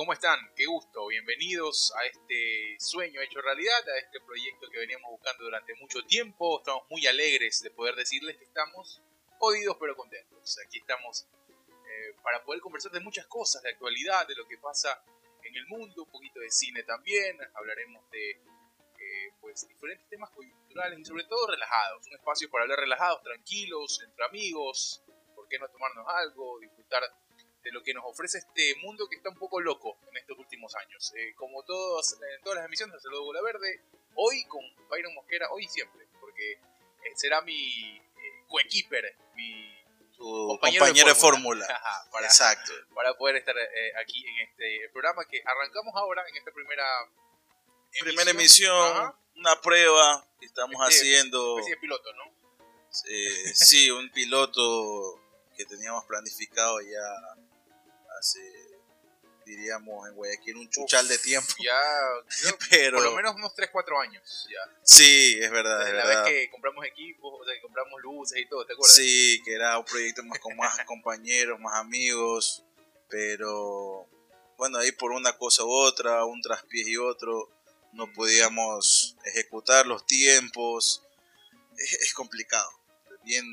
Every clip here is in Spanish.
¿Cómo están? Qué gusto. Bienvenidos a este sueño hecho realidad, a este proyecto que veníamos buscando durante mucho tiempo. Estamos muy alegres de poder decirles que estamos jodidos pero contentos. Aquí estamos eh, para poder conversar de muchas cosas, de actualidad, de lo que pasa en el mundo, un poquito de cine también. Hablaremos de eh, pues diferentes temas coyunturales y sobre todo relajados. Un espacio para hablar relajados, tranquilos, entre amigos. ¿Por qué no tomarnos algo? Disfrutar de lo que nos ofrece este mundo que está un poco loco en estos últimos años. Eh, como todos, en todas las emisiones de Saludo Bola Verde, hoy con Byron Mosquera, hoy y siempre, porque eh, será mi eh, coequiper, mi compañero, de fórmula. para, Exacto. Para poder estar aquí en este programa que arrancamos ahora, en esta primera emisión. Primera emisión, una prueba que estamos este, haciendo. Especie de piloto, ¿no? sí, un piloto que teníamos planificado ya hace, diríamos, en Guayaquil un chuchal de tiempo. Ya, pero... por lo menos unos 3, 4 años. Ya. Sí, es verdad. Desde la vez que compramos equipos, o sea, que compramos luces y todo, ¿te acuerdas? Sí, que era un proyecto más con más compañeros, más amigos, pero bueno, ahí por una cosa u otra, un traspiés y otro, no podíamos ejecutar los tiempos. Es, es complicado. Bien,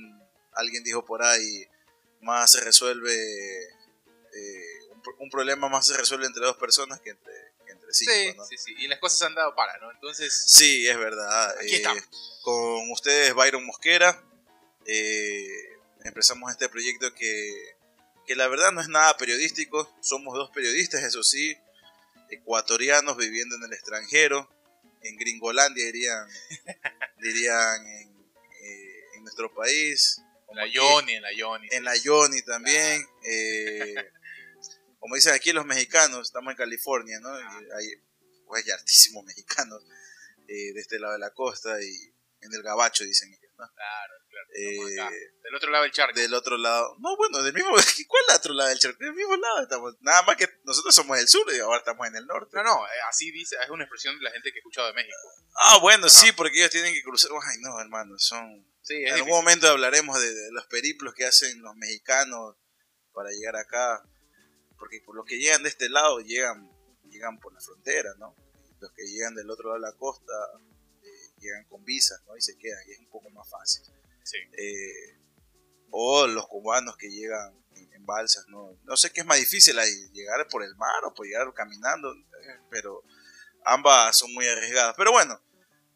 alguien dijo por ahí, más se resuelve eh, un, problema más se resuelve entre dos personas que entre, entre cinco. Sí, sí, sí, y las cosas han dado para, ¿no? Entonces. Sí, es verdad. Aquí estamos. Eh, con ustedes, Byron Mosquera, eh, empezamos este proyecto que, que la verdad no es nada periodístico. Somos dos periodistas, eso sí, ecuatorianos viviendo en el extranjero, en Gringolandia dirían, dirían en, en nuestro país. En la Yoni, en la Yoni. En la Yoni también. Eh, como dicen aquí los mexicanos, estamos en California, ¿no? hay, pues, hay hartísimos mexicanos eh, de este lado de la costa y en el gabacho, dicen ellos, ¿no? Claro, claro. Eh, del otro lado del charco. Del otro lado. No, bueno, del mismo. ¿Cuál otro lado del charco? Del mismo lado estamos. Nada más que nosotros somos del sur y ahora estamos en el norte. No, no, así dice, es una expresión de la gente que he escuchado de México. Ah, bueno, sí, porque ellos tienen que cruzar. Ay, no, hermano, son en algún momento hablaremos de, los periplos que hacen los mexicanos para llegar acá, porque por los que llegan de este lado llegan, llegan por la frontera, ¿no? Los que llegan del otro lado de la costa eh, llegan con visas, ¿no? Y se quedan, y es un poco más fácil. Sí. Eh, o los cubanos que llegan en, balsas, ¿no? No sé qué es más difícil ahí, llegar por el mar o por llegar caminando, pero ambas son muy arriesgadas. Pero bueno,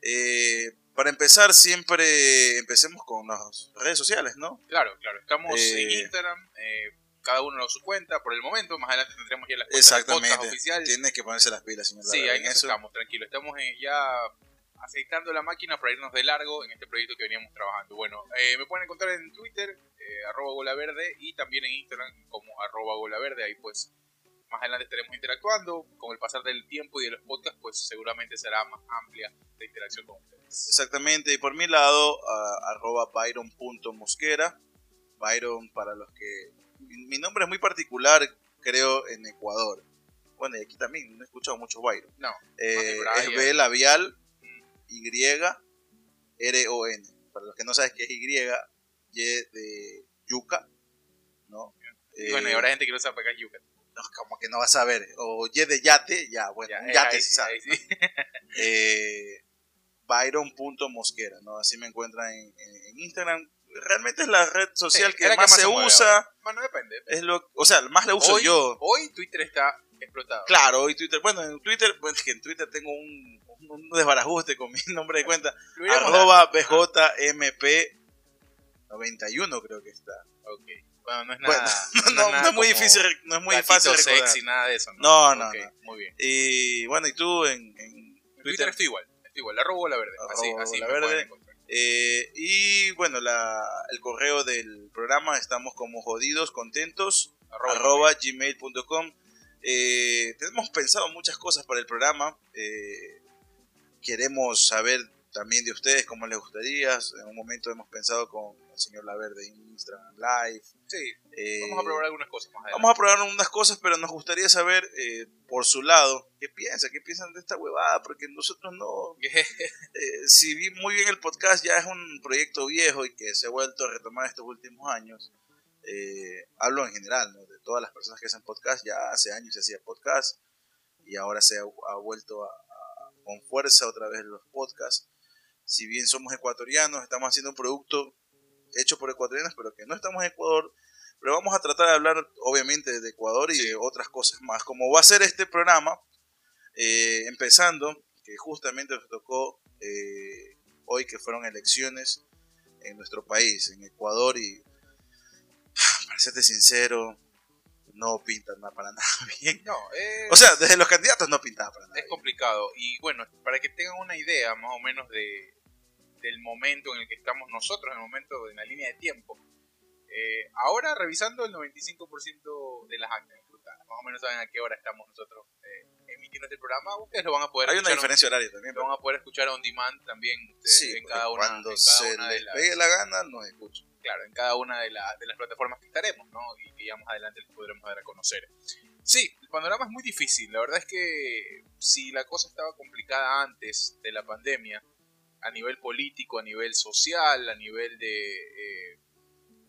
eh, para empezar, siempre empecemos con las redes sociales, ¿no? Claro, claro. Estamos en eh, Instagram, eh, cada uno en su cuenta por el momento. Más adelante tendremos ya las cuentas Exactamente. oficiales. Tiene que ponerse las pilas, señor. Sí, ahí en eso estamos, tranquilo. Estamos ya aceitando la máquina para irnos de largo en este proyecto que veníamos trabajando. Bueno, eh, me pueden encontrar en Twitter, arroba golaverde, y también en Instagram como arroba golaverde. Ahí pues más adelante estaremos interactuando. Con el pasar del tiempo y de los podcasts, pues seguramente será más amplia la interacción con ustedes. Exactamente, y por mi lado, arroba byron.mosquera. Byron para los que... Mi nombre es muy particular, creo, en Ecuador. Bueno, y aquí también, no he escuchado mucho Byron. No. Eh, es B labial, Y, R, O, N. Para los que no saben qué es Y, Y de yuca, ¿no? bueno, y ahora hay gente que no sabe qué es yuca. No, como que no va a saber. O Y de yate, ya, bueno, yate sí sabe. eh, byron.mosquera, ¿no? Así me encuentran en, Instagram. Realmente es la red social que, más se, usa. Bueno, depende. Es lo, o sea, más la uso yo. Hoy Twitter está explotado. Claro, hoy Twitter. Bueno, en Twitter, bueno, es que en Twitter tengo un, un desbarajuste con mi nombre de cuenta. arroba BJMP91 creo que está. Ok. Bueno, no es nada. no, es muy difícil, no es muy fácil recordar. sexy, nada de eso. No, no, no, Muy bien. Y bueno, ¿y tú en, Twitter? estoy igual igual, arroba la verde. así, así la verde. Eh, y bueno, la, el correo del programa estamos como jodidos, contentos, arroba, gmail.com. Eh, tenemos pensado muchas cosas para el programa. Eh, queremos saber también de ustedes cómo les gustaría. En un momento hemos pensado con el señor Laverde en Instagram Live. Sí, eh, vamos a probar algunas cosas más Vamos a probar unas cosas, pero nos gustaría saber eh, por su lado qué piensa, qué piensan de esta huevada, porque nosotros no... eh, si vi muy bien el podcast, ya es un proyecto viejo y que se ha vuelto a retomar estos últimos años. Eh, hablo en general, ¿no? de todas las personas que hacen podcast, ya hace años se hacía podcast y ahora se ha, vuelto con fuerza otra vez los podcasts. Si bien somos ecuatorianos, estamos haciendo un producto hecho por ecuatorianos, pero que no estamos en Ecuador. Pero vamos a tratar de hablar, obviamente, de Ecuador y de otras cosas más. Como va a ser este programa, eh, empezando, que justamente nos tocó eh, hoy que fueron elecciones en nuestro país, en Ecuador, y para serte sincero, no pinta nada para nada bien. No, O sea, desde los candidatos no pintaba para nada. Es complicado. Y bueno, para que tengan una idea más o menos de, del momento en el que estamos nosotros, en el momento, en la línea de tiempo. Eh, ahora revisando el 95% de las actas más o menos saben a qué hora estamos nosotros eh, emitiendo este programa, ustedes lo van a poder Hay una diferencia horaria también. Lo van a poder escuchar on demand también sí, en cada una, cuando se les pegue la gana nos escuchan. Claro, en cada una de, de las plataformas que estaremos, ¿no? Y que ya más adelante les podremos dar a conocer. Sí, el panorama es muy difícil. La verdad es que si la cosa estaba complicada antes de la pandemia, a nivel político, a nivel social, a nivel de eh,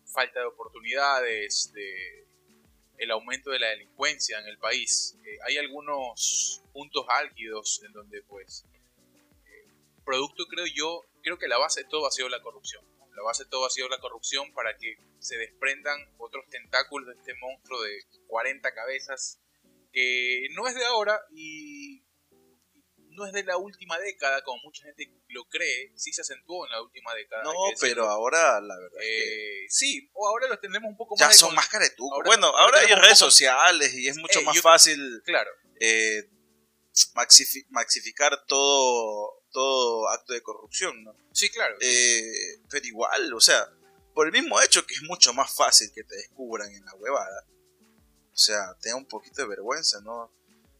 falta de oportunidades, de el aumento de la delincuencia en el país. Eh, hay algunos puntos álgidos en donde, pues, eh, producto creo yo, creo que la base de todo ha sido la corrupción. La base de todo ha sido la corrupción para que se desprendan otros tentáculos de este monstruo de 40 cabezas que no es de ahora y no es de la última década, como mucha gente lo cree, sí se acentuó en la última década. No, pero ahora la verdad. Eh, Sí, o ahora los tendremos un poco más. Ya son más caretucos. Bueno, ahora, hay redes sociales y es mucho eh, más fácil. Claro. Eh, maxificar todo, todo acto de corrupción, ¿no? Sí, claro. Eh, pero igual, o sea, por el mismo hecho que es mucho más fácil que te descubran en la huevada. O sea, tenga un poquito de vergüenza, ¿no?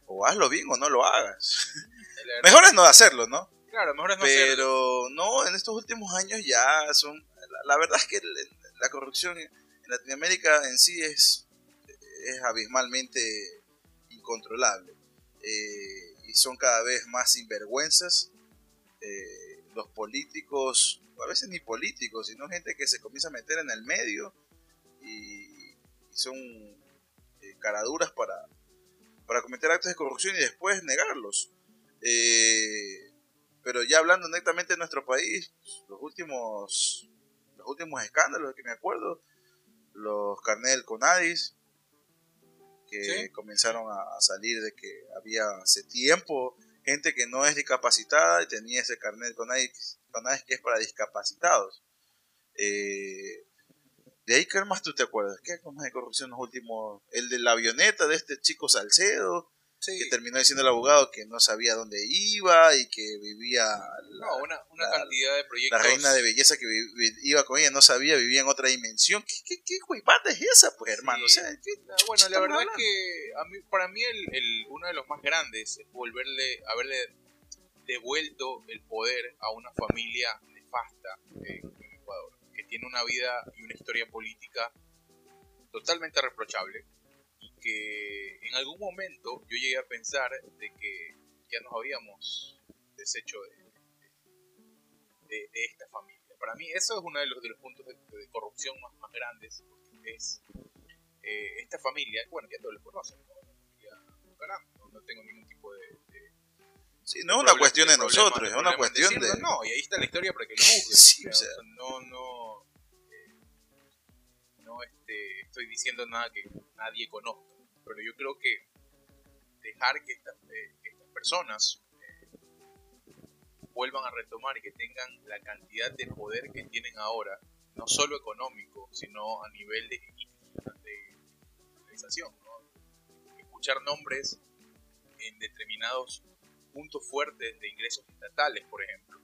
O hazlo bien o no lo hagas. Mejor es no hacerlo, ¿no? Claro, mejor es no Pero hacerlo. no, en estos últimos años ya son... La, verdad es que la corrupción en Latinoamérica en sí es, es abismalmente incontrolable. Eh, y son cada vez más sinvergüenzas. Eh, los políticos, a veces ni políticos, sino gente que se comienza a meter en el medio y, son eh, caraduras para, para cometer actos de corrupción y después negarlos. Eh, pero ya hablando netamente de nuestro país, los últimos, los últimos escándalos que me acuerdo, los carnet del Conadis, que comenzaron a, salir de que había hace tiempo gente que no es discapacitada y tenía ese carnet del Conadis, que es para discapacitados. Eh, de ahí, ¿qué más tú te acuerdas? ¿Qué más de corrupción los últimos? El de la avioneta de este chico Salcedo, que terminó diciendo el abogado que no sabía dónde iba y que vivía... no, una, una cantidad de proyectos... La reina de belleza que iba con ella no sabía, vivía en otra dimensión. ¿Qué, qué, qué es esa, pues, hermano? O sea, bueno, la verdad es que a mí, para mí el, el, uno de los más grandes es volverle, haberle devuelto el poder a una familia nefasta en Ecuador, que tiene una vida y una historia política totalmente reprochable que en algún momento yo llegué a pensar de que ya nos habíamos deshecho de, de, esta familia. Para mí eso es uno de los, de los puntos de, corrupción más, más grandes, porque es eh, esta familia, bueno, ya todos lo conocen, ¿no? no, tengo ningún tipo de... Sí, no es una cuestión de, nosotros, es una cuestión de... No, y ahí está la historia para que lo juzguen. o sea, no, no, eh, no este, estoy diciendo nada que nadie conozca pero yo creo que dejar que estas, eh, estas personas eh, vuelvan a retomar y que tengan la cantidad de poder que tienen ahora, no solo económico, sino a nivel de, de organización. Escuchar nombres en determinados puntos fuertes de ingresos estatales, por ejemplo,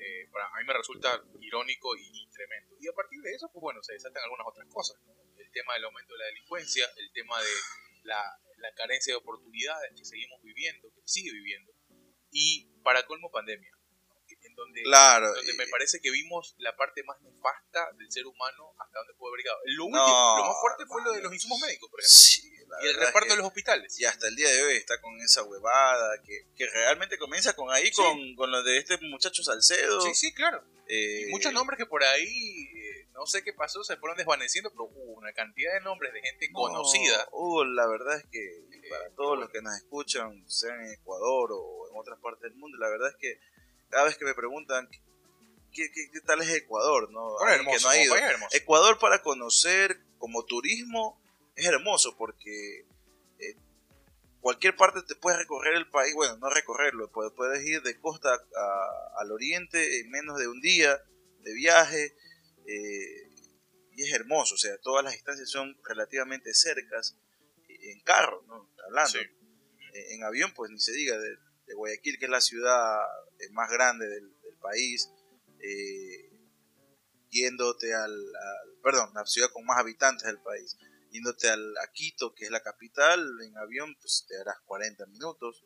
eh, para, a mí me resulta irónico y, tremendo. Y a partir de eso, pues bueno, se desatan algunas otras cosas. El tema del aumento de la delincuencia, el tema de la, carencia de oportunidades que seguimos viviendo, que sigue viviendo, y para colmo pandemia, en donde, claro, donde me parece que vimos la parte más nefasta del ser humano hasta donde puede haber llegado. Lo, más fuerte fue lo de los insumos médicos, por ejemplo. y el reparto de los hospitales. Y hasta el día de hoy está con esa huevada que, que realmente comienza con ahí, con, con lo de este muchacho Salcedo. Sí, sí, claro. Eh, muchos nombres que por ahí no sé qué pasó, se fueron desvaneciendo, pero hubo una cantidad de nombres de gente conocida. La verdad es que para todos los que nos escuchan, sea en Ecuador o en otras partes del mundo, la verdad es que cada vez que me preguntan qué, qué, tal es Ecuador, ¿no? que no ha ido. Ecuador para conocer como turismo es hermoso porque eh, cualquier parte te puedes recorrer el país, bueno, no recorrerlo, puedes, ir de costa al oriente en menos de un día de viaje eh, y es hermoso, o sea, todas las distancias son relativamente cercas en carro, ¿no? Hablando. Eh, en avión, pues ni se diga, de, Guayaquil, que es la ciudad más grande del, país, yéndote al, perdón, la ciudad con más habitantes del país, yéndote al, a Quito, que es la capital, en avión, pues te harás 40 minutos.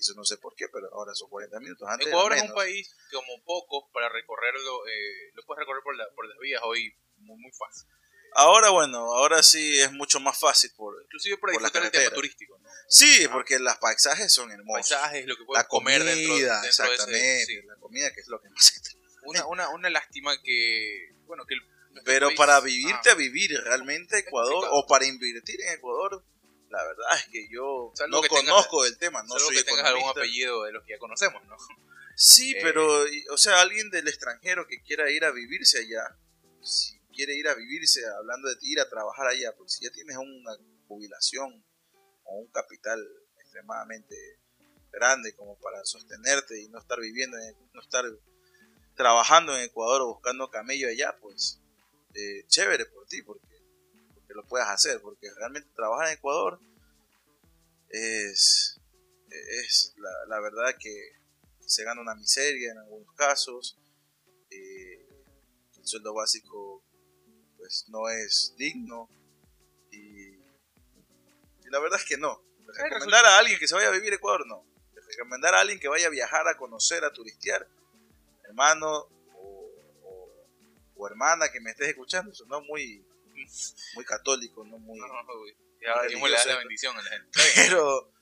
Eso no sé por qué, pero ahora son 40 minutos. Antes Ecuador es un país como pocos para recorrerlo, eh, lo puedes recorrer por, por las vías hoy muy, muy fácil. Ahora, bueno, ahora sí es mucho más fácil por Inclusive por, disfrutar el tema turístico, ¿no? Sí, porque los paisajes son hermosos. Paisajes, lo que puedes comer dentro, dentro exactamente, de ese, la comida que es lo que más una, una, una lástima que, bueno, que pero para vivirte a vivir realmente Ecuador o para invertir en Ecuador, la verdad es que yo no conozco el tema, no soy que tengas algún apellido de los que ya conocemos, ¿no? Sí, eh, pero, o sea, alguien del extranjero que quiera ir a vivirse allá, si quiere ir a vivirse, hablando de ir a trabajar allá, porque si ya tienes una jubilación o un capital extremadamente grande como para sostenerte y no estar viviendo, no estar trabajando en Ecuador o buscando camello allá, pues eh, chévere por ti, porque, lo puedas hacer, porque realmente trabajar en Ecuador es, es la, verdad que se gana una miseria en algunos casos, eh, el sueldo básico pues no es digno y, la verdad es que no. Recomendar a alguien que se vaya a vivir a Ecuador, no. Recomendar a alguien que vaya a viajar a conocer, a turistear, hermano o, hermana que me estés escuchando, no muy, muy católico, no muy... ya, la bendición a la gente. Pero,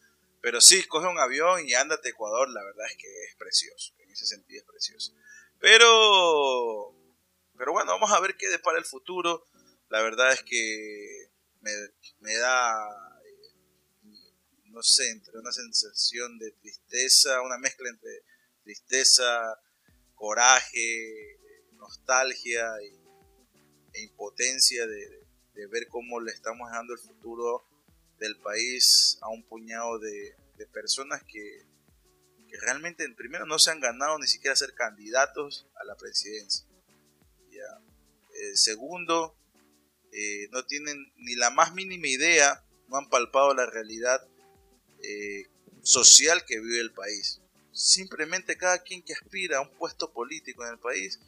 pero sí, coge un avión y ándate a Ecuador, la verdad es que es precioso, en ese sentido es precioso. Pero, pero bueno, vamos a ver qué depara el futuro. La verdad es que me, me da, eh, no sé, entre una sensación de tristeza, una mezcla entre tristeza, coraje, nostalgia e impotencia de, ver cómo le estamos dejando el futuro del país a un puñado de, personas que, realmente primero no se han ganado ni siquiera ser candidatos a la presidencia. Eh, segundo, eh, no tienen ni la más mínima idea, no han palpado la realidad eh, social que vive el país simplemente cada quien que aspira a un puesto político en el país,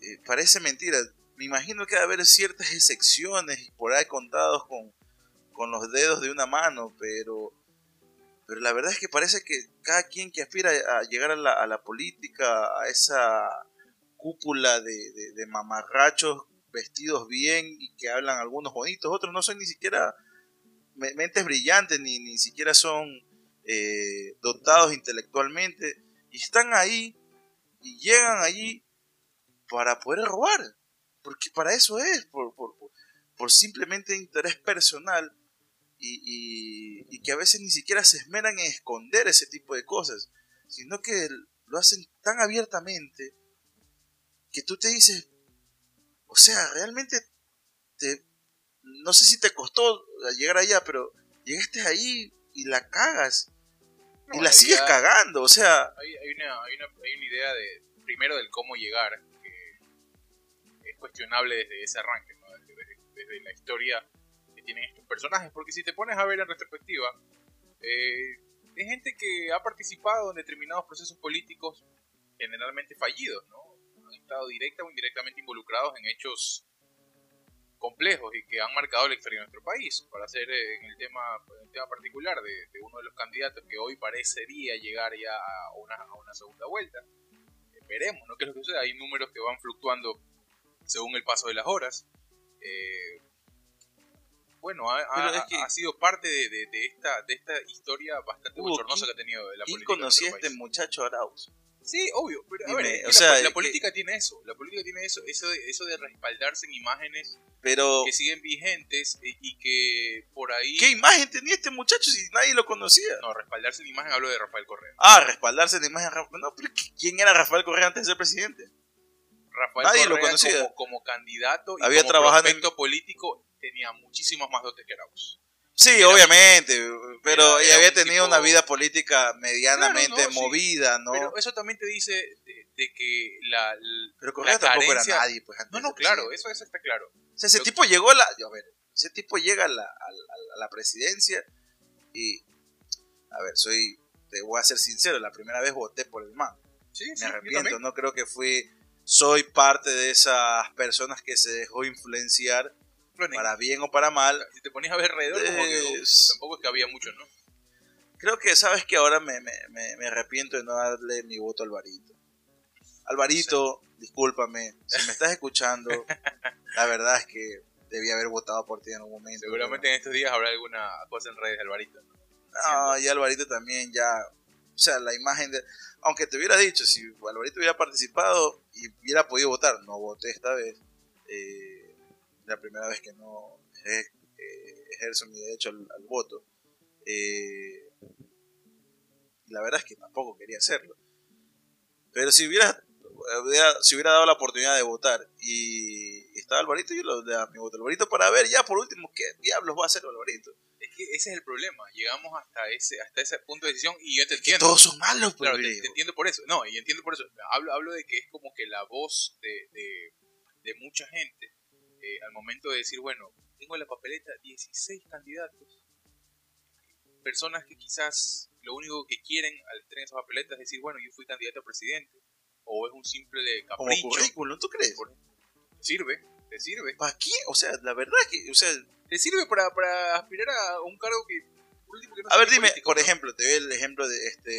eh, parece mentira. Me imagino que debe haber ciertas excepciones por ahí contados con, con los dedos de una mano, pero, pero la verdad es que parece que cada quien que aspira a llegar a la, a la política, a esa cúpula de, de, mamarrachos vestidos bien y que hablan algunos bonitos, otros no son ni siquiera mentes brillantes, ni, ni siquiera son eh, dotados intelectualmente, y están ahí y llegan allí para poder robar, porque para eso es, por, por, simplemente interés personal y, y, que a veces ni siquiera se esmeran en esconder ese tipo de cosas, sino que lo hacen tan abiertamente que tú te dices, o sea, realmente te, no sé si te costó llegar allá, pero llegaste ahí y la cagas y la sigues cagando, o sea... Hay, hay, una, hay, una, hay, una, idea de, primero del cómo llegar, cuestionable desde ese arranque, ¿no? desde, la historia que tienen estos personajes, porque si te pones a ver en retrospectiva, eh, es gente que ha participado en determinados procesos políticos generalmente fallidos, ¿no? Han estado directa o indirectamente involucrados en hechos complejos y que han marcado la historia de nuestro país. Para hacer eh, en el tema, el tema particular de, uno de los candidatos que hoy parecería llegar ya a una, a una segunda vuelta. Veremos, ¿no? ¿Qué es lo que sucede? Hay números que van fluctuando según el paso de las horas. Eh, bueno, ha, ha, sido parte de, de, esta, de esta historia bastante bochornosa que ha tenido la política. ¿Quién conocía a este muchacho Arauz? Sí, obvio, pero a Dime, ver, es que o la, sea, la que- política tiene eso, la política tiene eso, eso de, eso de respaldarse en imágenes Pero, que siguen vigentes y, y que por ahí... ¿qué imagen tenía este muchacho si nadie lo conocía? No, respaldarse en imagen hablo de Rafael Correa. Ah, respaldarse en la imagen de. No, pero ¿quién era Rafael Correa antes de ser presidente? Rafael Nadie lo Correa conocía. Como, como candidato y Había como trabajado en- político tenía muchísimos más dotes que Arauz. Sí, Era- obviamente, pero era- y era había un tenido tipo- una vida política medianamente Claro, no, sí. movida, ¿no? Pero eso también te dice de, de que la... Pero Correa la tampoco carencia- era nadie, pues antes No, no, claro, eso, eso está claro. O sea, ese tipo llegó a la. A ver, ese tipo llega a la, a la- presidencia y. A ver, soy. Te voy a ser sincero, la primera vez voté por el man. Sí, Me sí, arrepiento, no creo que fui. Soy parte de esas personas que se dejó influenciar, para bien o para mal. Si te ponías a ver alrededor, como que, tampoco es que había mucho, ¿no? Creo que, ¿sabes que Ahora me, me, me, me arrepiento de no darle mi voto a Alvarito. Alvarito, discúlpame, si me estás escuchando, la verdad es que debí haber votado por ti en un momento. Seguramente en estos días habrá alguna cosa en redes de Alvarito. ¿no? No, y Alvarito también ya, o sea, la imagen de, aunque te hubiera dicho, si Alvarito hubiera participado y hubiera podido votar, no voté esta vez, eh, la primera vez que no ejer- eh, ejerzo mi derecho al, voto, eh, la verdad es que tampoco quería hacerlo, pero si hubiera, hubiera- si hubiera dado la oportunidad de votar y estaba Alvarito, yo le daba mi voto a Alvarito para ver ya por último qué diablos va a hacer Alvarito. Es que ese es el problema. Llegamos hasta ese hasta ese punto de decisión y yo te Que entiendo. todos son malos, pues, Claro, te, te entiendo por eso. No, y entiendo por eso. Hablo, hablo de que es como que la voz de, de, de mucha gente eh, al momento de decir, bueno, tengo en la papeleta 16 candidatos. Personas que quizás lo único que quieren al tener esa papeleta es decir, bueno, yo fui candidato a presidente. O es un simple como capricho. currículum, ¿tú crees? Por- sirve, te sirve. ¿Para qué? O sea, la verdad es que, o sea, Te sirve para, para aspirar a un cargo que, por último, que no a ver, dime, político, por ¿no? ejemplo, te doy el ejemplo de este,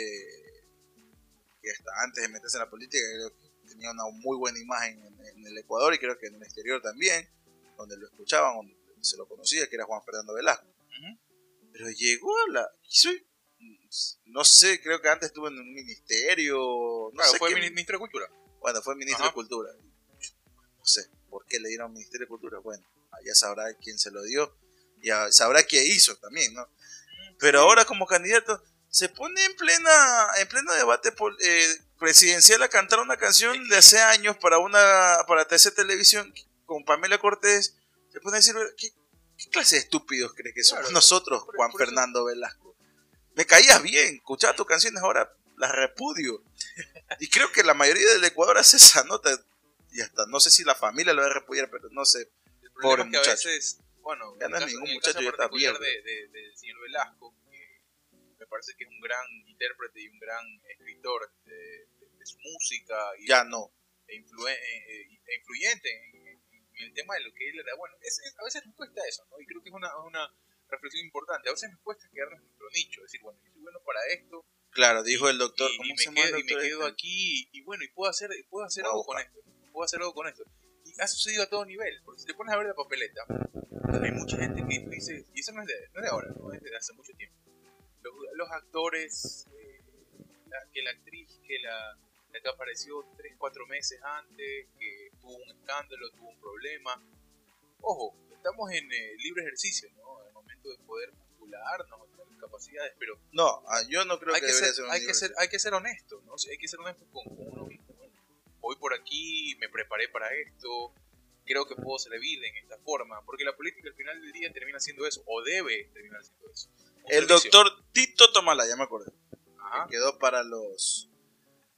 que hasta antes de meterse en la política, creo que tenía una muy buena imagen en, en el Ecuador y creo que en el exterior también, donde lo escuchaban, donde se lo conocía, que era Juan Fernando Velasco. Pero llegó a la, quiso- no sé, creo que antes estuvo en un ministerio, no Claro, sé fue qué- ministro de Cultura. Bueno, fue ministro Ajá. de Cultura. No sé por qué le dieron Ministerio de Cultura. Bueno, ya sabrá quién se lo dio. Ya sabrá qué hizo también, ¿no? Pero ahora como candidato se pone en plena en pleno debate eh, presidencial a cantar una canción de hace años para una para TC Televisión con Pamela Cortés. Se pone a decir, ¿qué, qué clase de estúpidos crees que somos Claro, nosotros, por- Juan por Fernando Velasco? Me caías bien, escuchaba tus canciones, ahora las repudio. Y creo que la mayoría del Ecuador hace esa nota. Y hasta no sé si la familia lo va a repudiar, pero no sé. Pobre es que a muchacho. veces, bueno, Ya en no el es caso- ningún muchacho, ya está viejo. de, de- señor Velasco, que me parece que es un gran intérprete y un gran escritor de, su música y, Ya no. e, influen- e- e- influyente en, el tema de lo que él era. Bueno, es- es- a veces nos cuesta eso, ¿no? Y creo que es una, una reflexión importante. A veces nos cuesta quedarnos en nuestro nicho, decir, bueno, yo soy bueno para esto, Claro, dijo el doctor. y, ¿Cómo y se me el quedo, y me quedo este? aquí y bueno y puedo hacer puedo hacer a algo con esto puedo hacer algo con esto y ha sucedido a todo nivel porque si te pones a ver la papeleta hay mucha gente que dice y eso no es de, no es de ahora no es de hace mucho tiempo los, los actores eh, la- que la actriz que la, la que apareció 3, 4 meses antes que tuvo un escándalo tuvo un problema ojo estamos en eh, libre ejercicio ¿no? en el momento de poder postularnos tener capacidades pero No, ah, yo no creo hay que, que, ser, hay, que ser, hay que ser honesto, ¿no? O sea, hay que ser honesto con, con uno mismo. Voy por aquí, me preparé para esto, creo que puedo servir en esta forma, porque la política al final del día termina siendo eso, o debe terminar siendo eso. Un El servicio. doctor Tito Tomala, ya me acordé. Ajá, que quedó para los.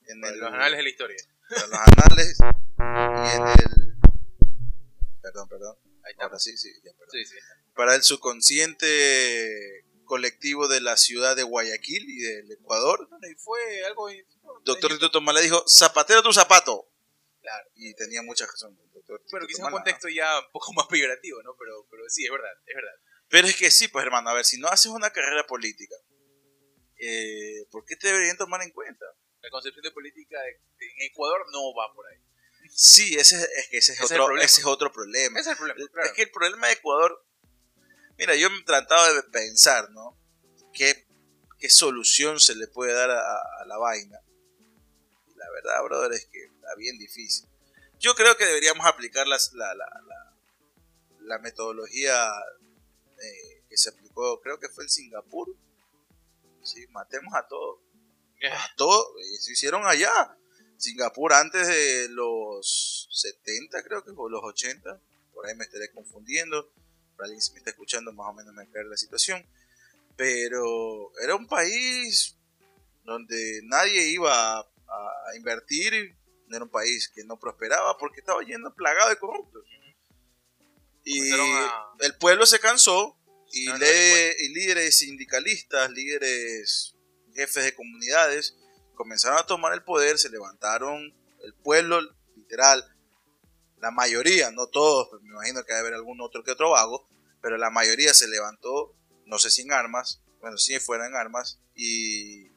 En para el- los anales de la historia. para los anales y en el. Perdón, perdón. Ahí está. Ahora sí, sí, ya, perdón. Sí, sí. Para el subconsciente colectivo de la ciudad de Guayaquil y del Ecuador. Y fue algo... Doctor Tito Tomala dijo: Zapatero tu zapato. Claro. Y tenía mucha razón. doctor Bueno, quizás un contexto ya un poco más peyorativo, ¿no? Pero, pero sí, es verdad, es verdad. Pero es que sí, pues hermano, a ver, si no haces una carrera política, eh, ¿por qué te deberían tomar en cuenta? La concepción de política en Ecuador no va por ahí. Sí, ese es, que ese es, Ese otro, problema. ese es otro problema. Ese es el problema, claro. Es que el problema de Ecuador, mira, yo he tratado de pensar, ¿no? ¿Qué, qué solución se le puede dar a, a la vaina? La verdad, brother, es que está bien difícil. Yo creo que deberíamos aplicar las, la, la, la, metodología eh, que se aplicó, creo que fue en Singapur. Sí, matemos a todos. A todos, se hicieron allá. Singapur antes de los 70, creo que, o los 80, por ahí me estaré confundiendo. Para alguien si me está escuchando, más o menos me cae la situación. Pero era un país donde nadie iba a, invertir, era un país que no prosperaba porque estaba lleno plagado de corruptos. Y el pueblo se cansó y, y líderes sindicalistas, líderes jefes de comunidades, comenzaron a tomar el poder, se levantaron el pueblo, literal, la mayoría, no todos, me imagino que debe haber algún otro que otro vago, pero la mayoría se levantó, no sé si en armas, bueno, si fueran armas, y,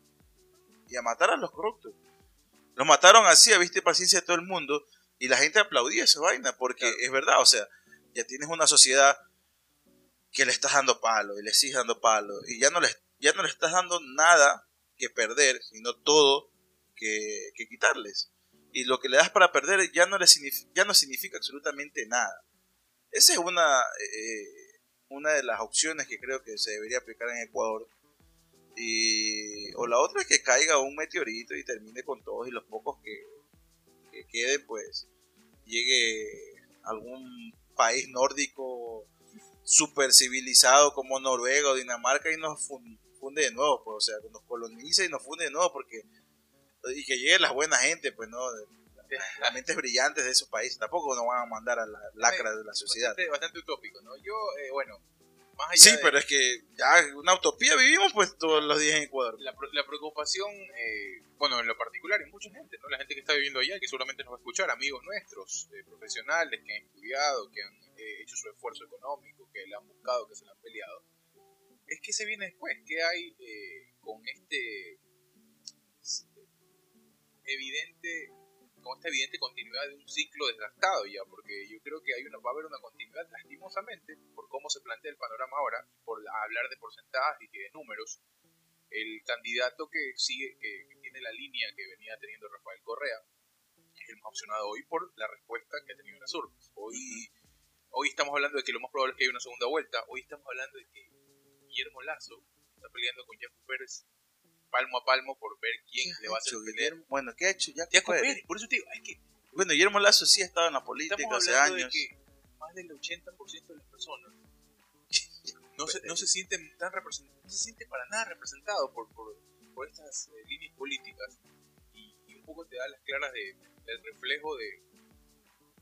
y a matar a los corruptos. Los mataron así, a viste paciencia de todo el mundo, y la gente aplaudía esa vaina, porque es verdad, o sea, ya tienes una sociedad que le estás dando palo, y le sigues dando palo, y ya no le, ya no le estás dando nada que perder, sino todo que, quitarles. Y lo que le das para perder ya no, le significa, ya no significa absolutamente nada. Esa es una, eh, una de las opciones que creo que se debería aplicar en Ecuador. Y, o la otra es que caiga un meteorito y termine con todos y los pocos que, que queden, pues llegue algún país nórdico super civilizado como Noruega o Dinamarca y nos funde de nuevo, pues, o sea, nos coloniza y nos funde de nuevo, porque, y que llegue la buena gente, pues, ¿no? Las mentes brillantes de esos países, tampoco nos van a mandar a la lacra de la sociedad. Bastante, utópico, ¿no? Yo, eh, bueno, más allá Sí, pero es que ya una utopía vivimos, pues, todos los días en Ecuador. La, la preocupación, eh, bueno, en lo particular, en mucha gente, ¿no? La gente que está viviendo allá, que seguramente nos va a escuchar, amigos nuestros, eh, profesionales que han estudiado, que han hecho su esfuerzo económico, que le han buscado, que se le han peleado es que se viene después, que hay eh, con este evidente con esta evidente continuidad de un ciclo desgastado ya, porque yo creo que hay una, va a haber una continuidad lastimosamente por cómo se plantea el panorama ahora, por hablar de porcentajes y de números, el candidato que sigue, que, tiene la línea que venía teniendo Rafael Correa, es el más opcionado hoy por la respuesta que ha tenido en las urnas. Hoy, hoy estamos hablando de que lo más probable es que haya una segunda vuelta, hoy estamos hablando de que Guillermo Lazo está peleando con Jaco Pérez palmo a palmo por ver quién le va a hacer. Bueno, ¿qué ha hecho Jaco, Pérez? Por eso te digo, es que... Bueno, Guillermo Lazo sí ha estado en la política hace años. De que más del 80% de las personas no se, no se sienten tan representados, no se siente para nada representado por, por, por estas eh, líneas políticas y, y, un poco te da las claras de, del reflejo de,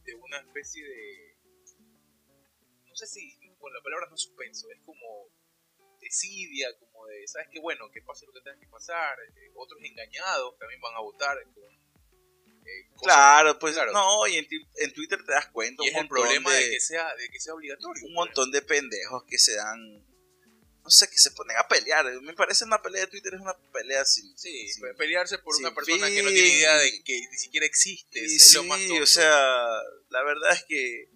de una especie de no sé si con la palabra no suspenso, es como desidia, como de, ¿sabes qué? Bueno, que pase lo que tenga que pasar. Eh, otros engañados también van a votar eh, claro, pues no, y en, Twitter te das cuenta. Y es el problema de, que sea, de que sea obligatorio. Un montón de pendejos que se dan, no sé, que se ponen a pelear. Me parece una pelea de Twitter es una pelea sin. Sí, pelearse por una persona que no tiene idea de que ni siquiera existe. Es sí, o sea, la verdad es que,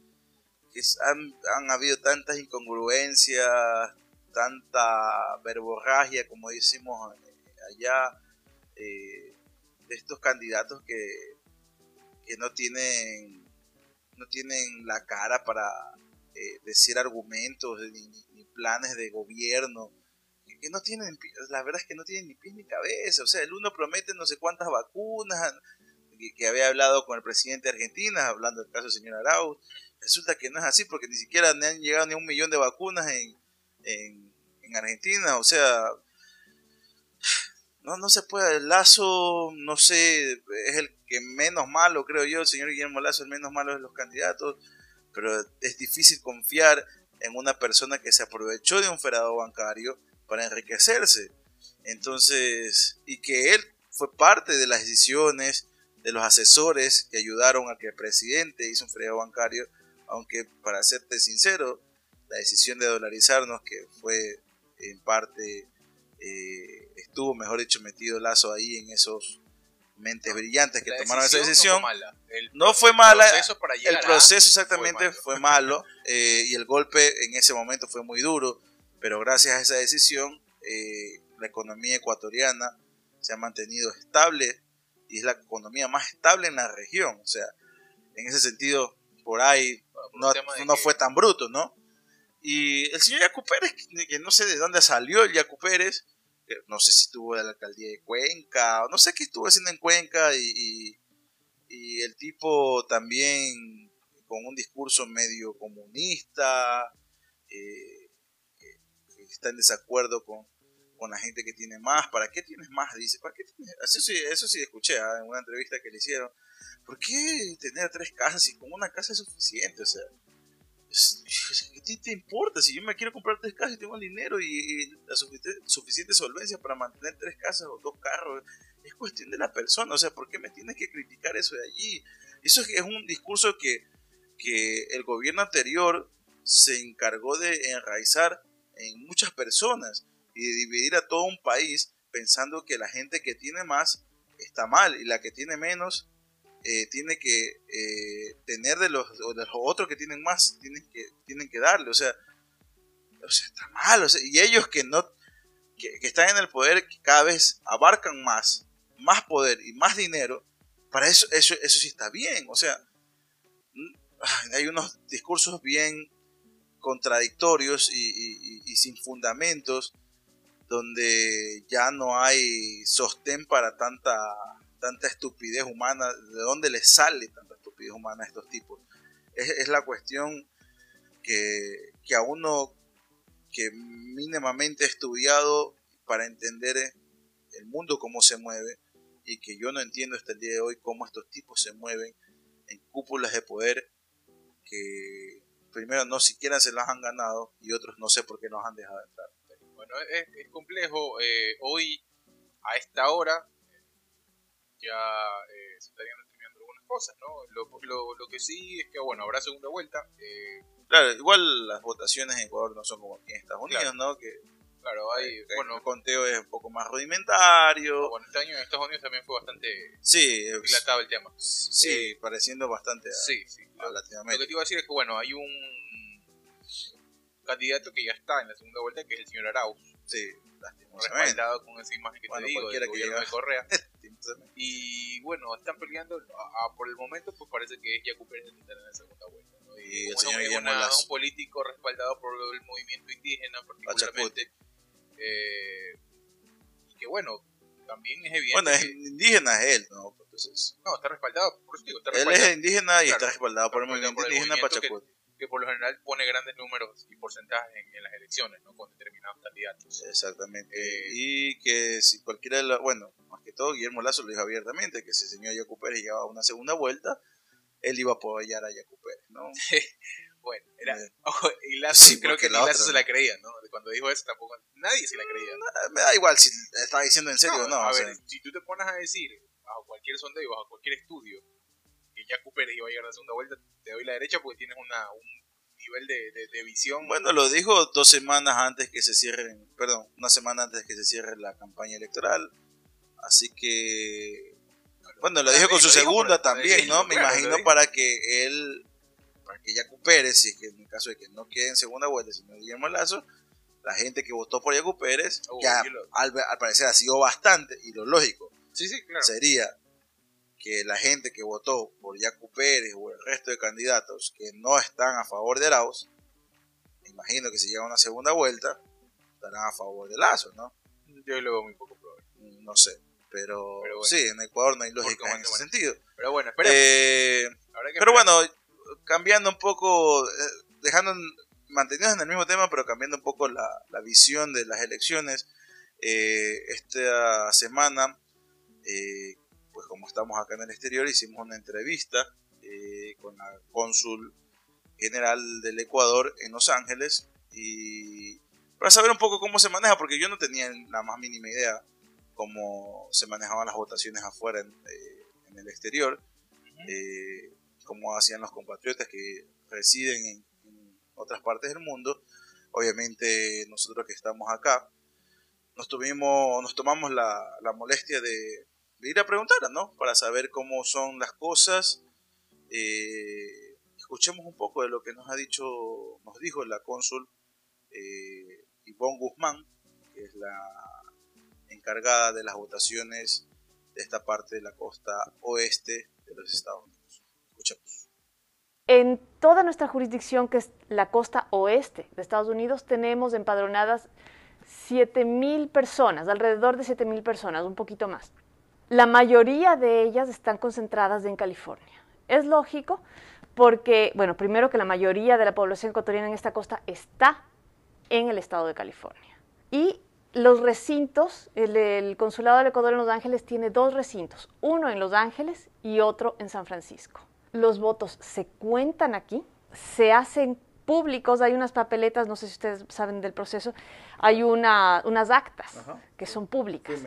han, han habido tantas incongruencias, tanta verborragia, como decimos eh, allá, eh, de estos candidatos que, que no tienen no tienen la cara para eh, decir argumentos ni, planes de gobierno que, no tienen la verdad es que no tienen ni pies ni cabeza. O sea el uno promete no sé cuántas vacunas que, había hablado con el presidente de Argentina hablando del caso del señor Arauz. Resulta que no es así porque ni siquiera han llegado ni un millón de vacunas en, en, Argentina, o sea, no, no se puede, el Lazo, no sé, es el que menos malo, creo yo, el señor Guillermo Lazo, el menos malo de los candidatos, pero es difícil confiar en una persona que se aprovechó de un ferado bancario para enriquecerse. Entonces, y que él fue parte de las decisiones de los asesores que ayudaron a que el presidente hizo un ferado bancario, aunque para serte sincero, la decisión de dolarizarnos, que fue en parte, eh, estuvo, mejor dicho, metido lazo ahí en esos mentes brillantes que tomaron esa decisión. No fue mala. El proceso, exactamente fue malo, eh, y el golpe en ese momento fue muy duro, pero gracias a esa decisión eh, la economía ecuatoriana se ha mantenido estable y es la economía más estable en la región. O sea, en ese sentido, por ahí no, no fue tan bruto, ¿no? Y el señor Yacu Pérez, que no sé de dónde salió el Yacu Pérez, no sé si estuvo en la alcaldía de Cuenca, o no sé qué estuvo haciendo en Cuenca, y, y, el tipo también con un discurso medio comunista, eh, está en desacuerdo con, con la gente que tiene más. ¿Para qué tienes más? Dice, ¿para qué Eso sí, eso sí escuché ¿ah? en una entrevista que le hicieron. ¿Por qué tener tres casas si con una casa es suficiente? O sea, ¿qué te importa? Si yo me quiero comprar tres casas y tengo el dinero y, la suficiente, solvencia para mantener tres casas o dos carros, es cuestión de la persona. O sea, ¿por qué me tienes que criticar eso de allí? Eso es un discurso que, que el gobierno anterior se encargó de enraizar en muchas personas y de dividir a todo un país pensando que la gente que tiene más está mal y la que tiene menos eh, tiene que eh, tener de los, de los, otros que tienen más, tienen que, tienen que darle, o sea, o sea está mal, y ellos que no, que, están en el poder, que cada vez abarcan más, más poder y más dinero, para eso, eso, eso sí está bien, o sea, hay unos discursos bien contradictorios y sin fundamentos, donde ya no hay sostén para tanta tanta estupidez humana, de dónde les sale tanta estupidez humana a estos tipos. Es, la cuestión que, que, a uno que mínimamente ha estudiado para entender el mundo cómo se mueve y que yo no entiendo hasta el día de hoy cómo estos tipos se mueven en cúpulas de poder que primero no siquiera se las han ganado y otros no sé por qué nos han dejado entrar. Bueno, es, complejo. Eh, hoy, a esta hora, ya eh, se estarían determinando algunas cosas, ¿no? Lo, lo, que sí es que, bueno, habrá segunda vuelta. Eh, claro, igual las votaciones en Ecuador no son como aquí en Estados Unidos, ¿no? Que Claro, hay, bueno, el conteo es un poco más rudimentario. Bueno, este año en Estados Unidos también fue bastante sí, dilatado el tema. Sí, eh, pareciendo bastante a, sí, sí. Latinoamérica. Lo que te iba a decir es que, bueno, hay un candidato que ya está en la segunda vuelta, que es el señor Arauz. Sí, respaldado con esa imagen que te digo, del gobierno de Correa. y bueno, están peleando, por el momento pues parece que es Yacu Pérez el que está en la segunda vuelta. Y, el señor es un político respaldado por el movimiento indígena particularmente. Eh, y que bueno, también es evidente. Bueno, es indígena es él, ¿no? Entonces, no, está respaldado, por eso digo, está respaldado. Él es indígena y está respaldado por el movimiento indígena Pachacuti que por lo general pone grandes números y porcentajes en, las elecciones, ¿no? Con determinados candidatos. Exactamente. Eh, y que si cualquiera de los, bueno, más que todo Guillermo Lazo lo dijo abiertamente, que si el señor Yacu Pérez llegaba una segunda vuelta, él iba a apoyar a Yacu Pérez, ¿no? bueno, era, eh, y Lazo, creo que ni Lazo se la creía, ¿no? Cuando dijo eso tampoco, nadie se la creía. me da igual si estaba diciendo en serio o no. A ver, si tú te pones a decir, bajo cualquier sondeo, bajo cualquier estudio, ya Pérez iba a llegar a la segunda vuelta, te doy la derecha porque tienes una, un nivel de, de, visión. Bueno, lo dijo dos semanas antes que se cierre, perdón, una semana antes que se cierre la campaña electoral. Así que, bueno, lo dijo con su segunda también, ¿no? Me imagino para que él, para que Yacu Pérez, si es que en el caso de que no quede en segunda vuelta, sino Guillermo Lazo, la gente que votó por Yacu Pérez, que al, al, parecer ha sido bastante, y lo lógico sí, sí, claro. sería que la gente que votó por Yacu Pérez o el resto de candidatos que no están a favor de Arauz, imagino que si llega una segunda vuelta, estarán a favor de Lazo, ¿no? Yo lo veo muy poco probable. No sé, pero, sí, en Ecuador no hay lógica en ese sentido. Pero bueno. Eh, pero bueno, cambiando un poco, eh, dejando, manteniendo en el mismo tema, pero cambiando un poco la, la visión de las elecciones, eh, esta semana eh, pues como estamos acá en el exterior, hicimos una entrevista eh, con la cónsul general del Ecuador en Los Ángeles y para saber un poco cómo se maneja, porque yo no tenía la más mínima idea cómo se manejaban las votaciones afuera en, eh, el exterior, eh, cómo hacían los compatriotas que residen en, otras partes del mundo. Obviamente nosotros que estamos acá, nos, tuvimos, nos tomamos la molestia de ir a preguntar, ¿no? Para saber cómo son las cosas. Eh, escuchemos un poco de lo que nos ha dicho, nos dijo la cónsul eh, Ivonne Guzmán, que es la encargada de las votaciones de esta parte de la costa oeste de los Estados Unidos. Escuchemos. En toda nuestra jurisdicción, que es la costa oeste de Estados Unidos, tenemos empadronadas 7.000 personas, alrededor de 7.000 personas, un poquito más. La mayoría de ellas están concentradas en California. Es lógico porque, bueno, primero que la mayoría de la población ecuatoriana en esta costa está en el estado de California. Y los recintos, el, Consulado del Ecuador en Los Ángeles tiene dos recintos, uno en Los Ángeles y otro en San Francisco. Los votos se cuentan aquí, se hacen públicos, hay unas papeletas, no sé si ustedes saben del proceso, hay una, unas actas que son públicas.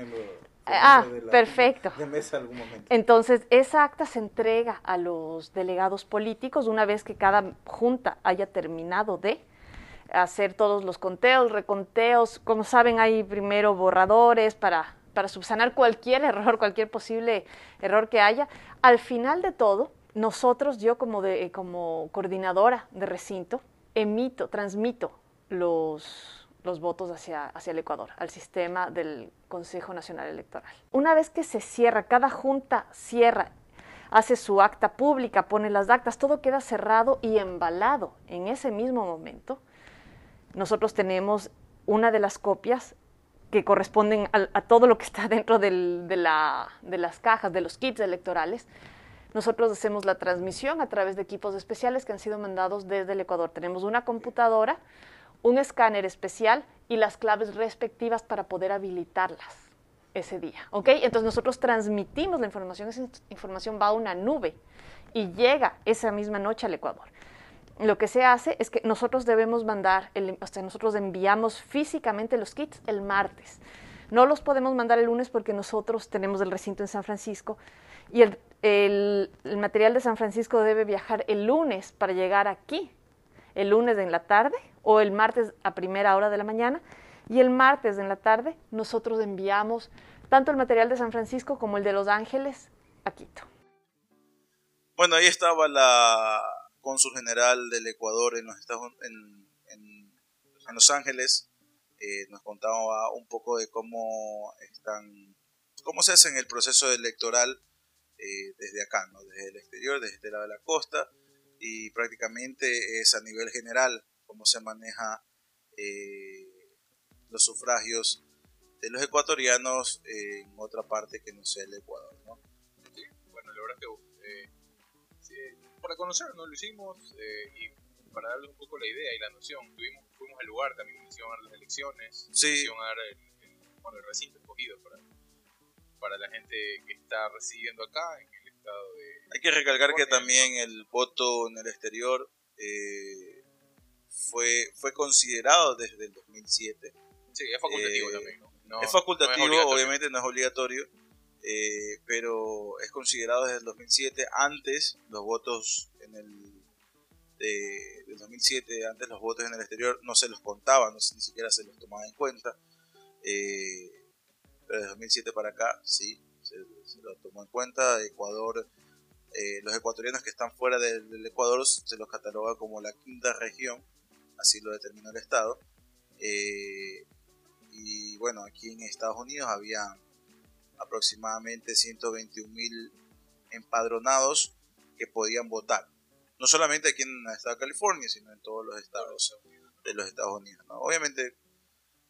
Ah, perfecto. Entonces, esa acta se entrega a los delegados políticos una vez que cada junta haya terminado de hacer todos los conteos, reconteos. Como saben, hay primero borradores para, para subsanar cualquier error, cualquier posible error que haya. Al final de todo, nosotros, yo como, de, como coordinadora de recinto, emito, transmito los, los votos hacia, hacia el Ecuador, al sistema del Consejo Nacional Electoral. Una vez que se cierra, cada junta cierra, hace su acta pública, pone las actas, todo queda cerrado y embalado en ese mismo momento nosotros tenemos una de las copias que corresponden a, todo lo que está dentro de, las cajas, de los kits electorales. Nosotros hacemos la transmisión a través de equipos especiales que han sido mandados desde el Ecuador. Tenemos una computadora, un escáner especial y las claves respectivas para poder habilitarlas ese día. ¿Ok? Entonces nosotros transmitimos la información, esa información va a una nube y llega esa misma noche al Ecuador lo que se hace es que nosotros debemos mandar, el, o sea, nosotros enviamos físicamente los kits el martes. No los podemos mandar el lunes porque nosotros tenemos el recinto en San Francisco y el, el, material de San Francisco debe viajar el lunes para llegar aquí, el lunes en la tarde o el martes a primera hora de la mañana. Y el martes en la tarde nosotros enviamos tanto el material de San Francisco como el de Los Ángeles a Quito. Bueno, ahí estaba la, cónsul general del Ecuador en los, Estados, en, Los Ángeles, eh, nos contaba un poco de cómo están, cómo se hace en el proceso electoral eh, desde acá, desde el exterior, desde este lado de la costa, y prácticamente es a nivel general cómo se maneja eh, los sufragios de los ecuatorianos en otra parte que no sea el Ecuador. ¿no? Sí, bueno, la verdad que para conocernos lo hicimos eh, y para darles un poco la idea y la noción. Tuvimos, fuimos al lugar, también hicieron las elecciones, sí. hicieron el, el, recinto escogido para, para la gente que está residiendo acá en el de... Hay que recalcar que también el voto en el exterior eh, fue, fue considerado desde el 2007. Sí, es facultativo eh, también, ¿no? Es facultativo, obviamente no es obligatorio eh, pero es considerado desde el 2007. Antes, los votos en el de, del 2007, antes los votos en el exterior no se los contaban, ni siquiera se los tomaba en cuenta. Eh, pero desde 2007 para acá, sí, se, lo tomó en cuenta. Ecuador, eh, los ecuatorianos que están fuera del, Ecuador se los cataloga como la quinta región, así lo determinó el Estado. y bueno, aquí en Estados Unidos había aproximadamente 121 mil empadronados que podían votar. No solamente aquí en el estado de California, sino en todos los estados de los Estados Unidos. Obviamente,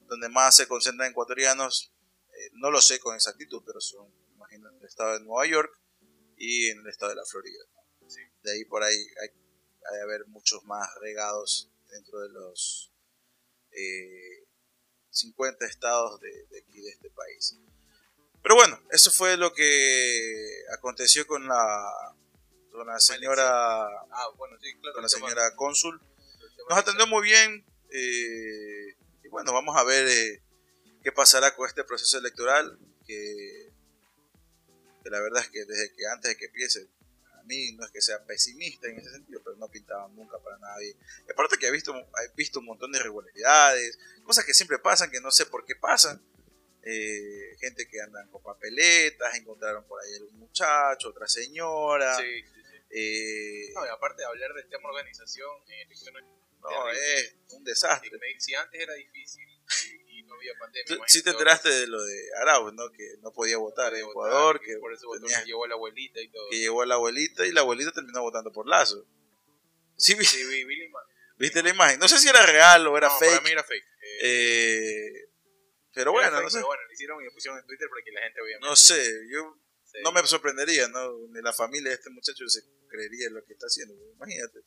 donde más se concentran ecuatorianos, eh, no lo sé con exactitud, pero son, en el estado de Nueva York y en el estado de la Florida. De ahí por ahí hay, hay de haber muchos más regados dentro de los 50 eh, estados de, de aquí de este país. Pero bueno, eso fue lo que aconteció con la, con la señora, ah, bueno, sí, claro, con la señora cónsul. Nos atendió muy bien eh, y bueno, vamos a ver eh, qué pasará con este proceso electoral que, que, la verdad es que desde que antes de que empiece, a mí no es que sea pesimista en ese sentido, pero no pintaban nunca para nadie. Y aparte que he visto, he visto un montón de irregularidades, cosas que siempre pasan, que no sé por qué pasan eh, gente que andan con papeletas, encontraron por ahí un muchacho, otra señora. Sí, sí, sí. Eh, no, y aparte de hablar del tema organización, no, es un desastre. si antes era difícil no había pandemia. Sí te enteraste de lo de Arauz, ¿no? Que no podía votar en Ecuador, que, por eso votó, tenía- se llevó a la abuelita y todo. que llevó a la abuelita y la abuelita terminó votando por Lazo. Sí, vi- Sí, vi, vi la imagen. viste la imagen. No sé si era real o era No, Para fake, mí era fake. Eh, eh, pero bueno, fake, no sé. pero bueno, lo hicieron y lo pusieron en Twitter para que la gente obviamente. No sé, yo no me sorprendería, ¿no? Ni la familia de este muchacho se creería en lo que está haciendo, imagínate.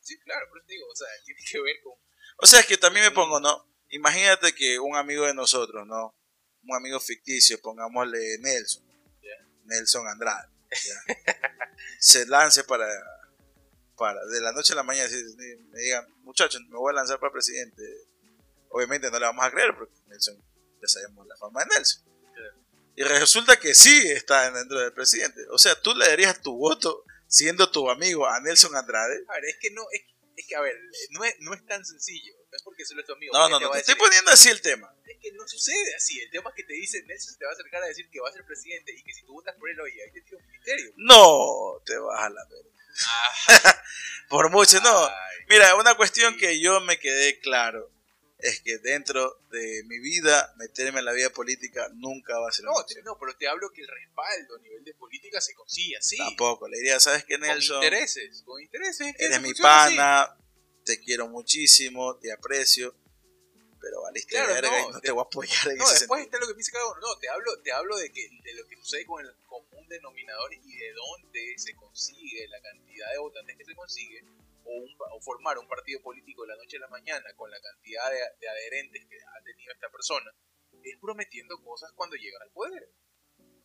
Sí, claro, pero te digo, o sea, tiene que ver con. O sea, es que también me pongo, ¿no? Imagínate que un amigo de nosotros, ¿no? Un amigo ficticio, pongámosle Nelson. Nelson Andrade, se lance para, para, de la noche a la mañana, me digan, muchachos, me voy a lanzar para presidente. Obviamente no le vamos a creer, porque Nelson, ya sabemos la fama de Nelson. Y resulta que sí está dentro del presidente. O sea, tú le darías tu voto siendo tu amigo a Nelson Andrade. A ver, es que no, es, es que, a ver, no es, no es tan sencillo. Porque solo es tu amigo. No, no, te no, te estoy poniendo así el tema. Es que no sucede así. El tema es que te dice Nelson te va a acercar a decir que va a ser presidente y que si tú votas por él, oye, ahí te tira un ministerio. No, te vas a la verga. Por mucho, no. Mira, una cuestión que yo me quedé claro es que dentro de mi vida, meterme en la vida política nunca va a ser no, te- no, pero te hablo que el respaldo a nivel de política se consigue así. Tampoco. Le diría, ¿sabes qué, Con Nelson? intereses, con intereses. es que Eres mi funciona así. Te quiero muchísimo, te aprecio, pero valiste Claro, verga no, y no te voy a apoyar en No, ese después sentido. está lo que piensa cada uno. No, te hablo, te hablo de, que, de lo que sucede con el común denominador y de dónde se consigue la cantidad de votantes que se consigue, o, un o formar un partido político de la noche a la mañana con la cantidad de, de adherentes que ha tenido esta persona, es prometiendo cosas cuando llega al poder.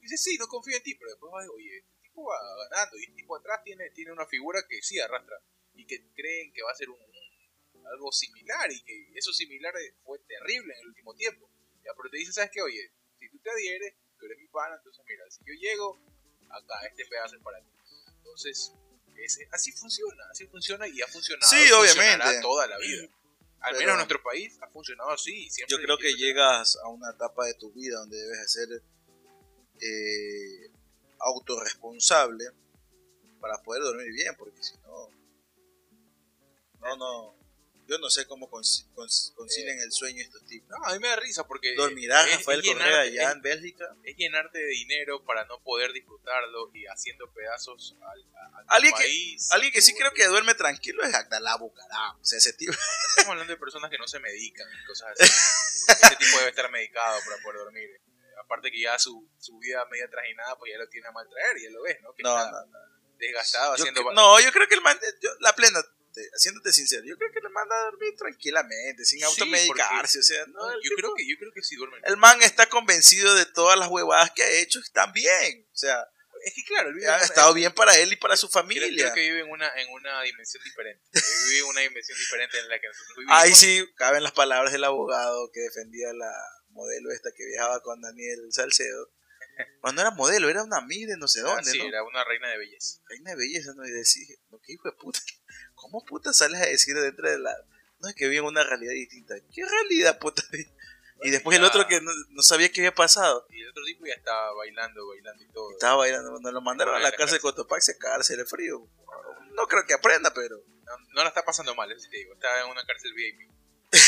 Dice, sí, no confío en ti, pero después va, oye, este tipo va ganando y este tipo atrás tiene, tiene una figura que sí arrastra y que creen que va a ser un, un- algo similar y que eso similar fue terrible en el último tiempo. Ya, pero te dicen, ¿sabes qué? Oye, si tú te adhieres, tú eres mi pana, entonces mira, si yo llego, acá este pedazo es para ti. Entonces, ese- así funciona, así funciona y ha funcionado. Sí, obviamente. toda la vida. Al Pero- menos en nuestro país ha funcionado así. siempre Yo creo que llegas a una etapa de tu vida donde debes ser eh, autorresponsable para poder dormir bien, porque si no, no, no, yo no sé cómo conci- cons- concilian el sueño estos tipos. No, a mí me da risa porque. Dormirá es- Rafael Correa allá en Bélgica. es llenarte de dinero para no poder disfrutarlo y haciendo pedazos al, a- a tu Alguien que- país. Alguien que sí creo que duerme tranquilo es Abdalá Bucaram. O sea, ese tipo. Estamos hablando de personas que no se medican y cosas así. Ese tipo debe estar medicado para poder dormir. Eh, Aparte que ya su, su vida media trajinada, pues ya lo tiene a mal traer, ya lo ves, ¿no? Que No, está no, no. desgastado Yo haciendo... cre- no, yo creo que el man, yo- la plena, te- haciéndote sincero, yo creo que el manda a dormir tranquilamente, sin Sí, automedicarse. O sea, no, yo, tipo- creo que, yo creo que sí duermen. el man está convencido de todas las huevadas que ha hecho, están bien. O sea, Es que claro, ha una- estado bien para él y para su Creo, familia. creo que vive en una, en una dimensión diferente. Vive en una dimensión diferente en la que nosotros vivimos. Ahí sí caben las palabras del abogado que defendía la modelo esta que viajaba con Daniel Salcedo. Cuando era modelo, era una amiga de no sé Ah, dónde, sí, ¿no? era una reina de belleza. reina de belleza, ¿no? Y decir, no, qué hijo de puta, ¿cómo puta sales a decir dentro de la... No, es que vive en una realidad distinta. ¿Qué realidad, puta? Y después el otro que no, no sabía qué había pasado. Y el otro tipo ya estaba bailando, bailando y todo. Estaba bailando, cuando lo mandaron a la cárcel de Cotopaxi a cagarse de frío. No creo que aprenda, pero... No, no la está pasando mal, eso te digo. Está en una cárcel VIP.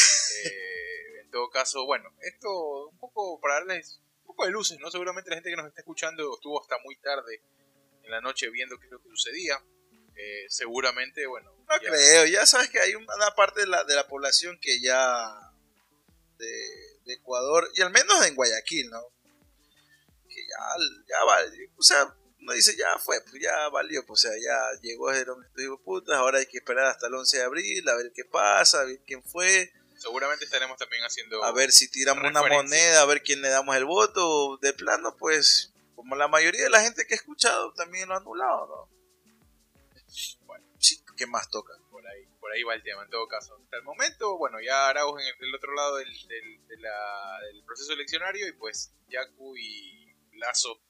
Eh, en todo caso, bueno, esto un poco para darles un poco de luces, ¿no? Seguramente la gente que nos está escuchando estuvo hasta muy tarde en la noche viendo qué es lo que sucedía. Eh, seguramente, bueno. No ya- creo, ya sabes que hay una parte de la, de la población que ya... De, de Ecuador, y al menos en Guayaquil, ¿no? Que ya, ya va, o sea, uno dice, ya fue, pues ya valió, pues o sea, ya llegó hijos de putas, ahora hay que esperar hasta el 11 de abril, a ver qué pasa, a ver quién fue, Seguramente estaremos también haciendo. a ver si tiramos una moneda, a ver quién le damos el voto, de plano, pues, como la mayoría de la gente que he escuchado también lo ha anulado, ¿no? Bueno, sí, ¿qué más toca? por ahí, por ahí va el tema en todo caso. Hasta el momento, bueno, ya Arauz en el, otro lado del, del, de la- del proceso eleccionario y pues Yaku y Lazo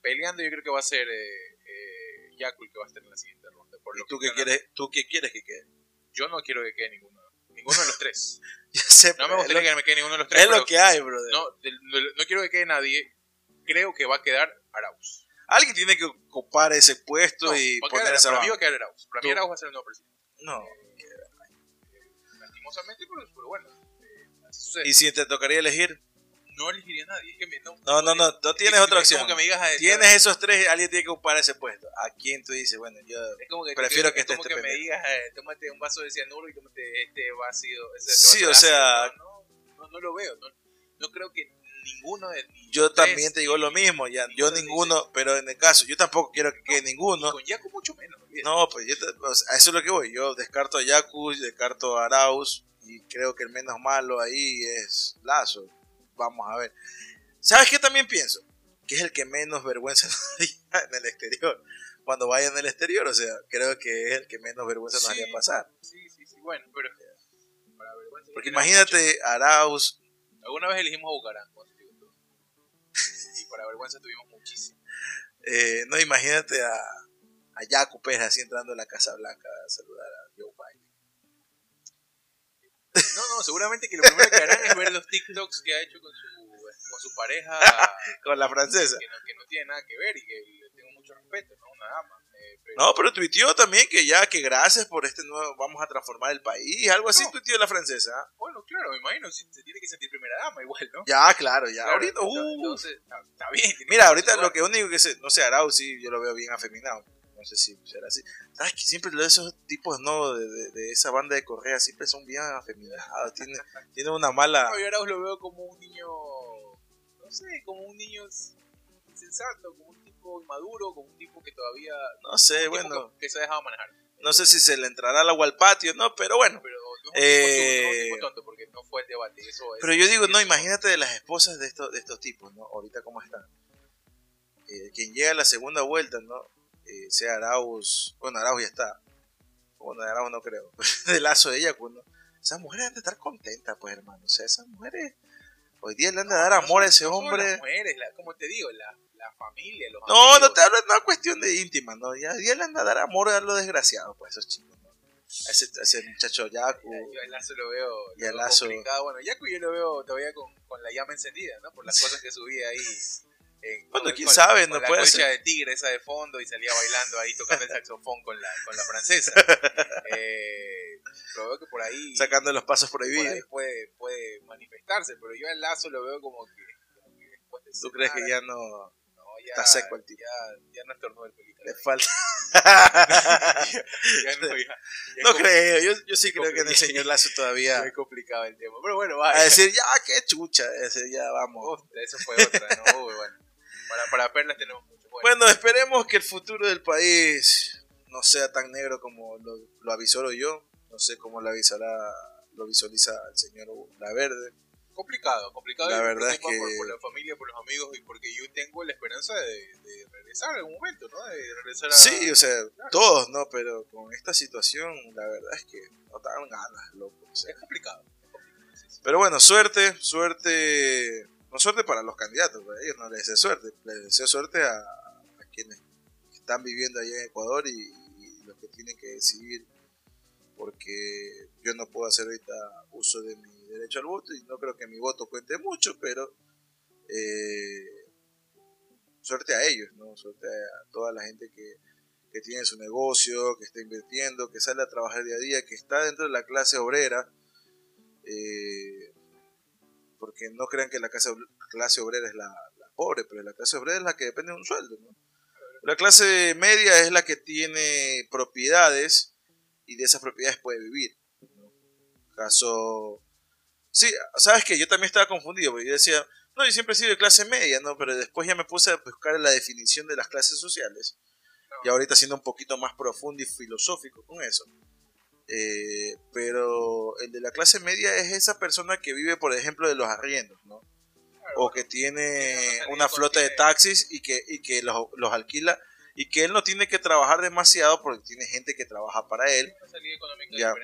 peleando. Yo creo que va a ser eh, eh, Yaku el que va a estar en la siguiente ronda. Por lo ¿Y tú que qué quieres, tú qué quieres que quede? Yo no quiero que quede ninguno. Ninguno de los tres. Ya sé, No me gustaría lo, que me quede ninguno de los tres. es lo que hay, brother. no, no quiero que quede nadie. Creo que va a quedar Arauz. Alguien tiene que ocupar ese puesto No, y va a poner quedar, esa para mí va a quedar Arauz. Para mí. Arauz va a ser el nuevo presidente. No, lastimosamente, pero, bueno, eh, así sucede. Y si te tocaría elegir, no elegiría a nadie. Es que me, no, no, no, no, no tienes es- otra como opción. que me digas a- Tienes esos tres, alguien tiene que ocupar ese puesto. ¿A quién tú dices? Bueno, yo Es como que, Prefiero que es como este que me digas, eh, tómate un vaso de cianuro y tómate este vacío. Este Sí, vaso o sea- ácido. No, no, no lo veo. No, no creo que ninguno de yo también te digo lo mismo, ya, yo uno ninguno, pero en el caso, yo tampoco quiero que quede ni ninguno. Con Yaku mucho menos. No, pues yo sea, a eso es lo que voy. Yo descarto a Yaku, descarto a Arauz y creo que el menos malo ahí es Lazo. Vamos a ver. ¿Sabes qué también pienso? Que es el que menos vergüenza nos haría en el exterior. Cuando vaya en el exterior, o sea, creo que es el que menos vergüenza nos haría pasar. Sí, sí, sí. Bueno, pero. Para vergüenza Porque imagínate, Arauz. Alguna vez elegimos a Bucaram. Para vergüenza tuvimos muchísimo. eh, no imagínate a, a Yaku Pérez así entrando a la Casa Blanca a saludar a Joe Biden. No, no, seguramente que lo primero que harán es ver los TikToks que ha hecho con su, con su pareja. Con la francesa. que no, que no tiene nada que ver y que le tengo mucho respeto, ¿no? Una dama. No, pero tuiteó también que ya, que gracias por este nuevo, vamos a transformar el país, algo así No. tuiteó la francesa. Bueno, claro, me imagino, si se tiene que sentir primera dama igual, ¿no? Ya, claro, ya. Claro, ahorita, uh, entonces, está, bien. mira, ahorita lo que único que se, no sé, Arau sí, yo lo veo bien afeminado. No sé si será así. Sabes que siempre esos tipos, no, de, de- de esa banda de Correa, siempre son bien afeminados. Tienen, tienen una mala. No, yo os lo veo como un niño, no sé, como un niño insensato, como un tipo inmaduro, como un tipo que todavía... No sé, bueno, que, que se ha dejado manejar. no sé si se le entrará al agua al patio, no, pero bueno. Pero no es un, Eh, tipo, tonto, no es un tipo tonto porque no fue el debate. Eso es, Pero yo digo, no, imagínate de las esposas de estos, de estos tipos, ¿no? Ahorita cómo están. Eh, quien llega a la segunda vuelta, ¿no? Eh, sea Arauz, bueno, Arauz ya está. Bueno, de Arauz no creo. de lazo de ella, pues, ¿no? Esas mujeres han de estar contentas, pues, hermano. O sea, esas mujeres hoy día le han de dar amor a ese hombre. Las mujeres, la- como te digo, la, la familia, los No, no amigos. te hablo de una cuestión de íntima, ¿no? Ya, ya le han de dar amor a los desgraciados, pues, esos chicos, ¿no? A ese, a ese muchacho Yaku. Yo a Lazo lo veo, lo Y a veo Lazo- complicado. Bueno, Yaku yo lo veo todavía con, con la llama encendida, ¿no? Por las cosas que subía ahí. en- Bueno, con- quién con- sabe, no la puede ser. de tigre esa de fondo y salía bailando ahí tocando el saxofón con la, con la francesa. Eh, lo veo que por ahí, Sacando los pasos prohibidos. puede, puede manifestarse, pero yo a Lazo lo veo como que, como que después de ¿Tú crees que ya no no, ya, está seco el tipo? Ya, ya no estornudó el pelito. le falta? Ya no, creo, yo, yo sí creo que en el señor Lazo todavía es complicado el tema. Pero bueno, va. a decir, ya, qué chucha, ese, ya vamos. Uf, eso fue otra, ¿no? Uy, bueno. Para, para perlas tenemos mucho. Bueno, Bueno, esperemos que el futuro del país no sea tan negro como lo, lo avisoro yo. No sé cómo lo avisará, lo visualiza el señor La Verde. Complicado, complicado. La verdad es por, que- por la familia, por los amigos y porque yo tengo la esperanza de, de regresar en algún momento, ¿no? De regresar a. Sí, o sea, todos, ¿no? Pero con esta situación, la verdad es que no dan ganas, loco. o sea. Es complicado. es complicado, sí, sí. Pero bueno, suerte, suerte, no suerte para los candidatos, para ellos no les deseo suerte, les deseo suerte a, a quienes están viviendo allá en Ecuador y, y los que tienen que decidir, porque yo no puedo hacer ahorita uso de mi derecho al voto y no creo que mi voto cuente mucho, pero eh, suerte a ellos, ¿no? Suerte a toda la gente que, que tiene su negocio, que está invirtiendo, que sale a trabajar día a día, que está dentro de la clase obrera. eh, porque no crean que la clase, clase obrera es la, la pobre, pero la clase obrera es la que depende de un sueldo. ¿no? La clase media es la que tiene propiedades y de esas propiedades puede vivir. ¿no? Caso. Sí, sabes que yo también estaba confundido, porque yo decía, no, yo siempre he sido de clase media, ¿no? Pero después ya me puse a buscar la definición de las clases sociales. Y ahorita siendo un poquito más profundo y filosófico con eso. Eh, pero el de la clase media es esa persona que vive, por ejemplo, de los arriendos, ¿no? Claro, O que tiene una flota de taxis y que, y que los, los alquila y que él no tiene que trabajar demasiado porque tiene gente que trabaja para él. económica Ya.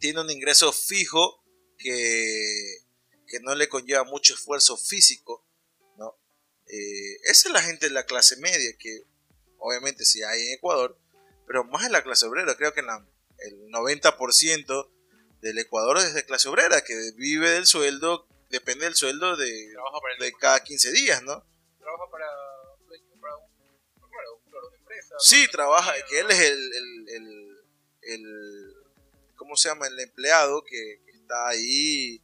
Tiene un ingreso fijo que, que no le conlleva mucho esfuerzo físico, ¿no? Eh, esa es la gente de la clase media, que obviamente sí hay en Ecuador, pero más en la clase obrera, creo que en la- el 90% del Ecuador es de clase obrera, que vive del sueldo, depende del sueldo de, de cada 15 días, ¿no? trabaja para, para un, una empresa. Sí, trabaja, que él es el, el, el, el- ¿cómo se llama? El empleado que ahí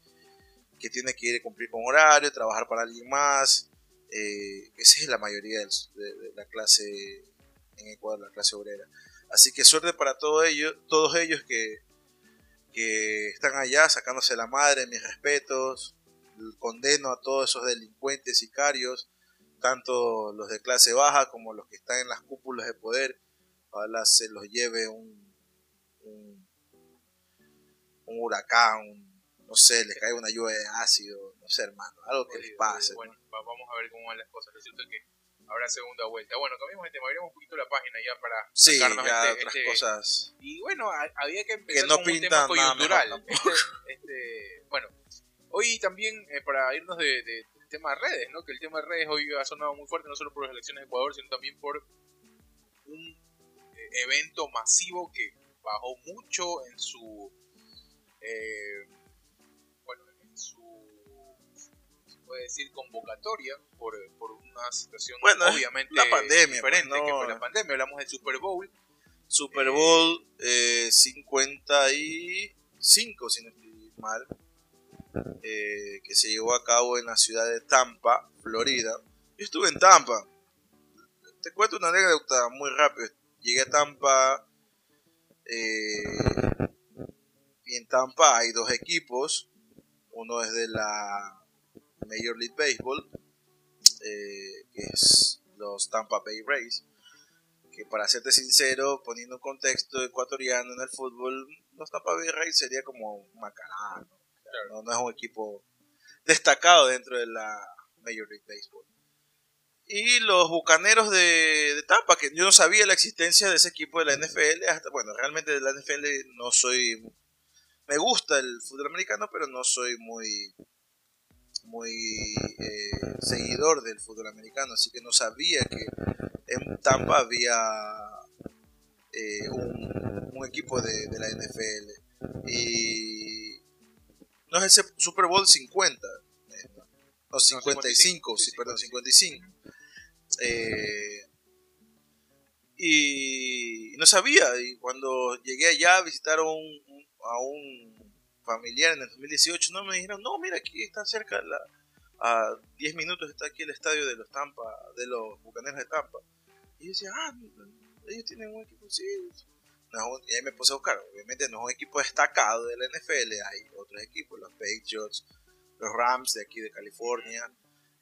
que tiene que ir a cumplir con horario, trabajar para alguien más. Eh, esa es la mayoría de, la clase en Ecuador, la clase obrera. Así que suerte para todos ellos, todos ellos que, que están allá sacándose la madre, mis respetos. Condeno a todos esos delincuentes sicarios, tanto los de clase baja como los que están en las cúpulas de poder. Ojalá se los lleve un, un huracán, no sé, les cae una lluvia de ácido, no sé, hermano, algo que les pase. Bueno, vamos a ver cómo van las cosas. Resulta que habrá segunda vuelta. Bueno, cambiamos de tema, abrimos un poquito la página ya para sí, ya este, otras este cosas. Y bueno, había que empezar con un tema coyuntural. Este, este, bueno, hoy también eh, para irnos de, de, del tema de redes, ¿no? Que el tema de redes hoy ha sonado muy fuerte no solo por las elecciones de Ecuador, sino también por un eh, evento masivo que bajó mucho en su eh, puede decir convocatoria por, por una situación obviamente la pandemia, pues, diferente que fue la pandemia. Hablamos del Super Bowl. Super Bowl eh, 55, si no estoy mal, eh, que se llevó a cabo en la ciudad de Tampa, Florida. Yo estuve en Tampa. Te cuento una anécdota muy rápido. Llegué a Tampa eh, y en Tampa hay dos equipos. Uno es de la Major League Baseball, eh, que es los Tampa Bay Rays, que para serte sincero, poniendo un contexto ecuatoriano en el fútbol, los Tampa Bay Rays sería como un macarano, no, es un equipo destacado dentro de la Major League Baseball. Y los Bucaneros de, Tampa, que yo no sabía la existencia de ese equipo de la NFL, hasta, bueno, realmente de la NFL no soy, me gusta el fútbol americano, pero no soy muy muy eh, seguidor del fútbol americano, así que no sabía que en Tampa había eh, un, equipo de, la NFL. Y no es el Super Bowl 50, eh, no, 55, sí, perdón, 55. y no sabía, y cuando llegué allá visitaron a un familiar en el 2018, no me dijeron, no, mira, aquí está cerca, a 10 minutos está aquí el estadio de los Tampa, de los Bucaneros de Tampa. Y yo decía, ah, ellos tienen un equipo, sí. y ahí me puse a buscar, obviamente no es un equipo destacado de la NFL, hay otros equipos, los Patriots, los Rams de aquí de California,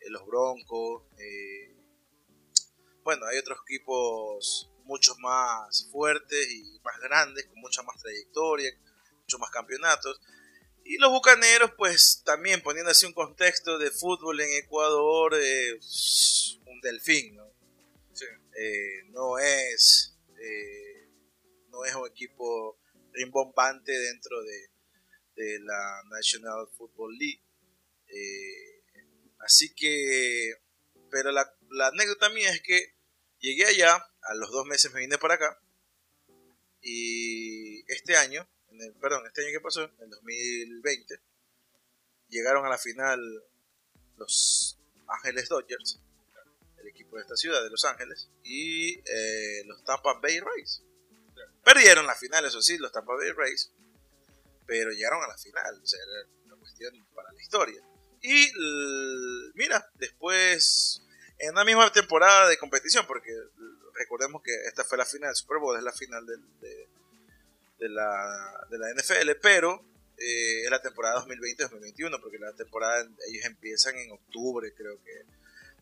eh, los Broncos, eh, bueno, hay otros equipos mucho más fuertes y más grandes, con mucha más trayectoria, muchos más campeonatos. Y los Bucaneros, pues también poniendo así un contexto de fútbol en Ecuador, eh, un delfín, ¿no? Eh, no es eh, no es un equipo rimbombante dentro de, de la National Football League. así que, pero la, la anécdota mía es que llegué allá, a los dos meses me vine para acá, y este año perdón, este año que pasó, en 2020, llegaron a la final los Ángeles Dodgers, el equipo de esta ciudad, de Los Ángeles, y eh, los Tampa Bay Rays. Perdieron la final, eso sí, los Tampa Bay Rays, pero llegaron a la final, o sea, era una cuestión para la historia. Y mira, después, en la misma temporada de competición, porque recordemos que esta fue la final del Super Bowl, es la final del, de, de la, de la NFL, pero eh, es la temporada 2020-2021, porque la temporada ellos empiezan en octubre, creo que.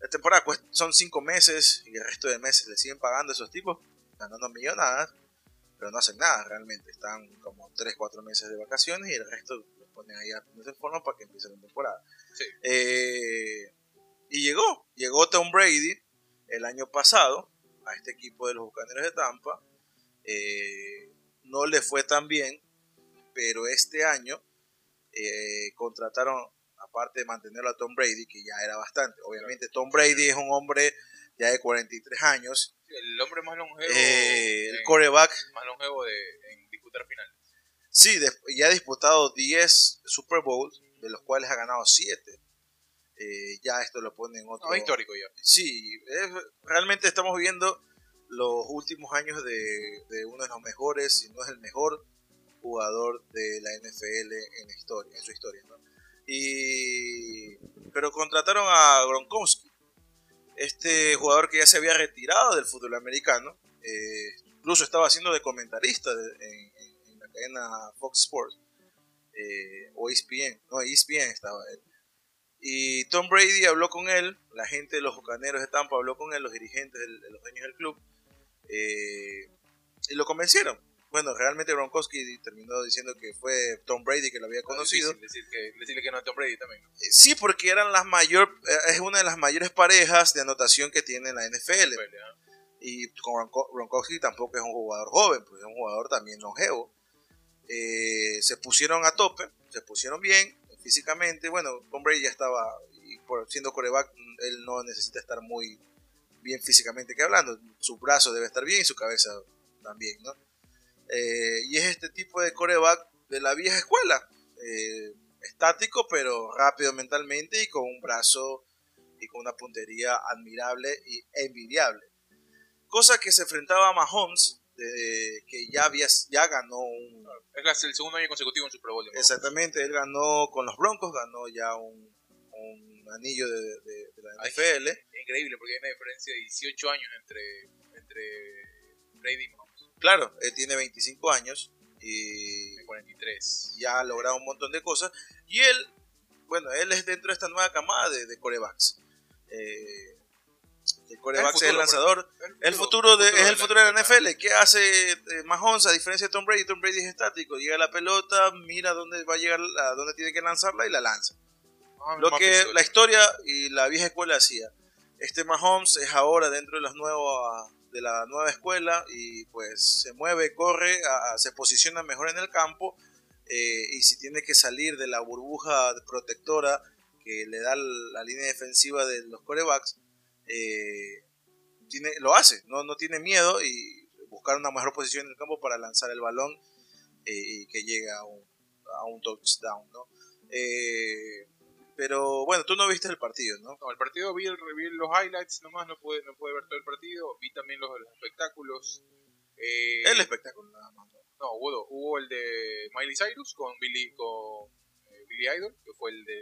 La temporada son cinco meses y el resto de meses le siguen pagando a esos tipos, ganando millonadas, pero no hacen nada realmente. Están como 3-4 meses de vacaciones y el resto los ponen ahí a ponerse en forma para que empiece la temporada. Eh, y llegó, llegó Tom Brady el año pasado a este equipo de los Bucaneros de Tampa. Eh, no le fue tan bien, pero este año eh, contrataron, aparte de mantenerlo a Tom Brady, que ya era bastante, obviamente Tom Brady es un hombre ya de 43 años. El hombre más longevo. Eh, el coreback. Más longevo de, en disputar finales. Sí, ya ha disputado 10 Super Bowls, de los cuales ha ganado 7. Eh, ya esto lo pone en otro. histórico ya. Sí, realmente estamos viendo los últimos años de, uno de los mejores, si no es el mejor jugador de la NFL en su historia. Y, pero contrataron a Gronkowski, este jugador que ya se había retirado del fútbol americano, eh, incluso estaba haciendo de comentarista en, la cadena Fox Sports, eh, o ESPN, no, ESPN estaba. Y Tom Brady habló con él, la gente de los Bucaneros de Tampa habló con él, los dirigentes, de los dueños del club, eh, y lo convencieron. Bueno, realmente Gronkowski terminó diciendo que fue Tom Brady que lo había conocido. Decir que, decirle que no es Tom Brady también. Eh, sí, porque eran las mayor, eh, es una de las mayores parejas de anotación que tiene la NFL. Y Gronkowski tampoco es un jugador joven, pues es un jugador también longevo. Eh, se pusieron a tope, se pusieron bien físicamente. Bueno, Tom Brady ya estaba, y por siendo coreback, él no necesita estar muy bien físicamente que hablando. Su brazo debe estar bien y su cabeza también, ¿no? Eh, y es este tipo de coreback de la vieja escuela. Eh, estático, pero rápido mentalmente y con un brazo y con una puntería admirable y envidiable. Cosa que se enfrentaba a Mahomes, que ya, había, ya ganó un... Es el segundo año consecutivo en Super Bowl. Exactamente, él ganó con los Broncos, ganó ya un, anillo de, la NFL. Es increíble porque hay una diferencia de 18 años entre, entre Brady y Mahomes. Claro, él tiene 25 años y 43. ya ha logrado un montón de cosas. Y él, bueno, él es dentro de esta nueva camada de, corebacks. Eh, el coreback es el lanzador. El futuro, de, es el futuro de la NFL. ¿Qué hace eh, Mahomes a diferencia de Tom Brady? Tom Brady es estático. Llega la pelota, mira dónde va a llegar, a dónde tiene que lanzarla y la lanza. Lo que la historia y la vieja escuela hacía. Este Mahomes es ahora dentro de las nuevas de la nueva escuela y pues se mueve, corre, se posiciona mejor en el campo eh, y si tiene que salir de la burbuja protectora que le da la línea defensiva de los corebacks, eh, tiene, lo hace, no, no tiene miedo y buscar una mejor posición en el campo para lanzar el balón eh, y que llegue a un, a un touchdown. ¿no? Pero bueno, tú no viste el partido, ¿no? No, el partido vi, el, los highlights nomás, no pude, no pude ver todo el partido. Vi también los, espectáculos. Eh, el espectáculo nada más. No, hubo, hubo el de Miley Cyrus con Billy, con, eh, Billy Idol, que fue el de,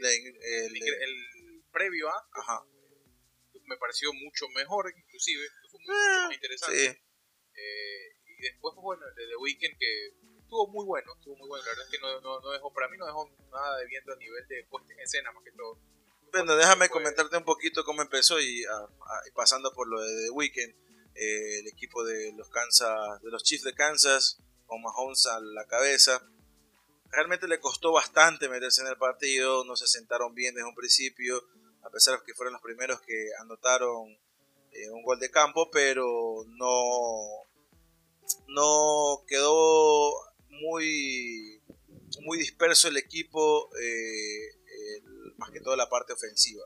el, el, previo a. Ajá. Me pareció mucho mejor, inclusive, fue mucho más eh, interesante. Sí. Eh, y después, bueno, el de The Weeknd, que estuvo muy bueno, estuvo muy bueno. La verdad es que no, no, no dejó, para mí no dejó nada de viento a nivel de puesta en escena, más que todo. Bueno, déjame comentarte un poquito cómo empezó y, pasando por lo de The Weeknd, eh, el equipo de los Kansas, de los Chiefs de Kansas, con Mahomes a la cabeza. Realmente le costó bastante meterse en el partido, no se sentaron bien desde un principio, a pesar de que fueron los primeros que anotaron eh, un gol de campo, pero no, no quedó muy, muy disperso el equipo, eh, más que todo la parte ofensiva.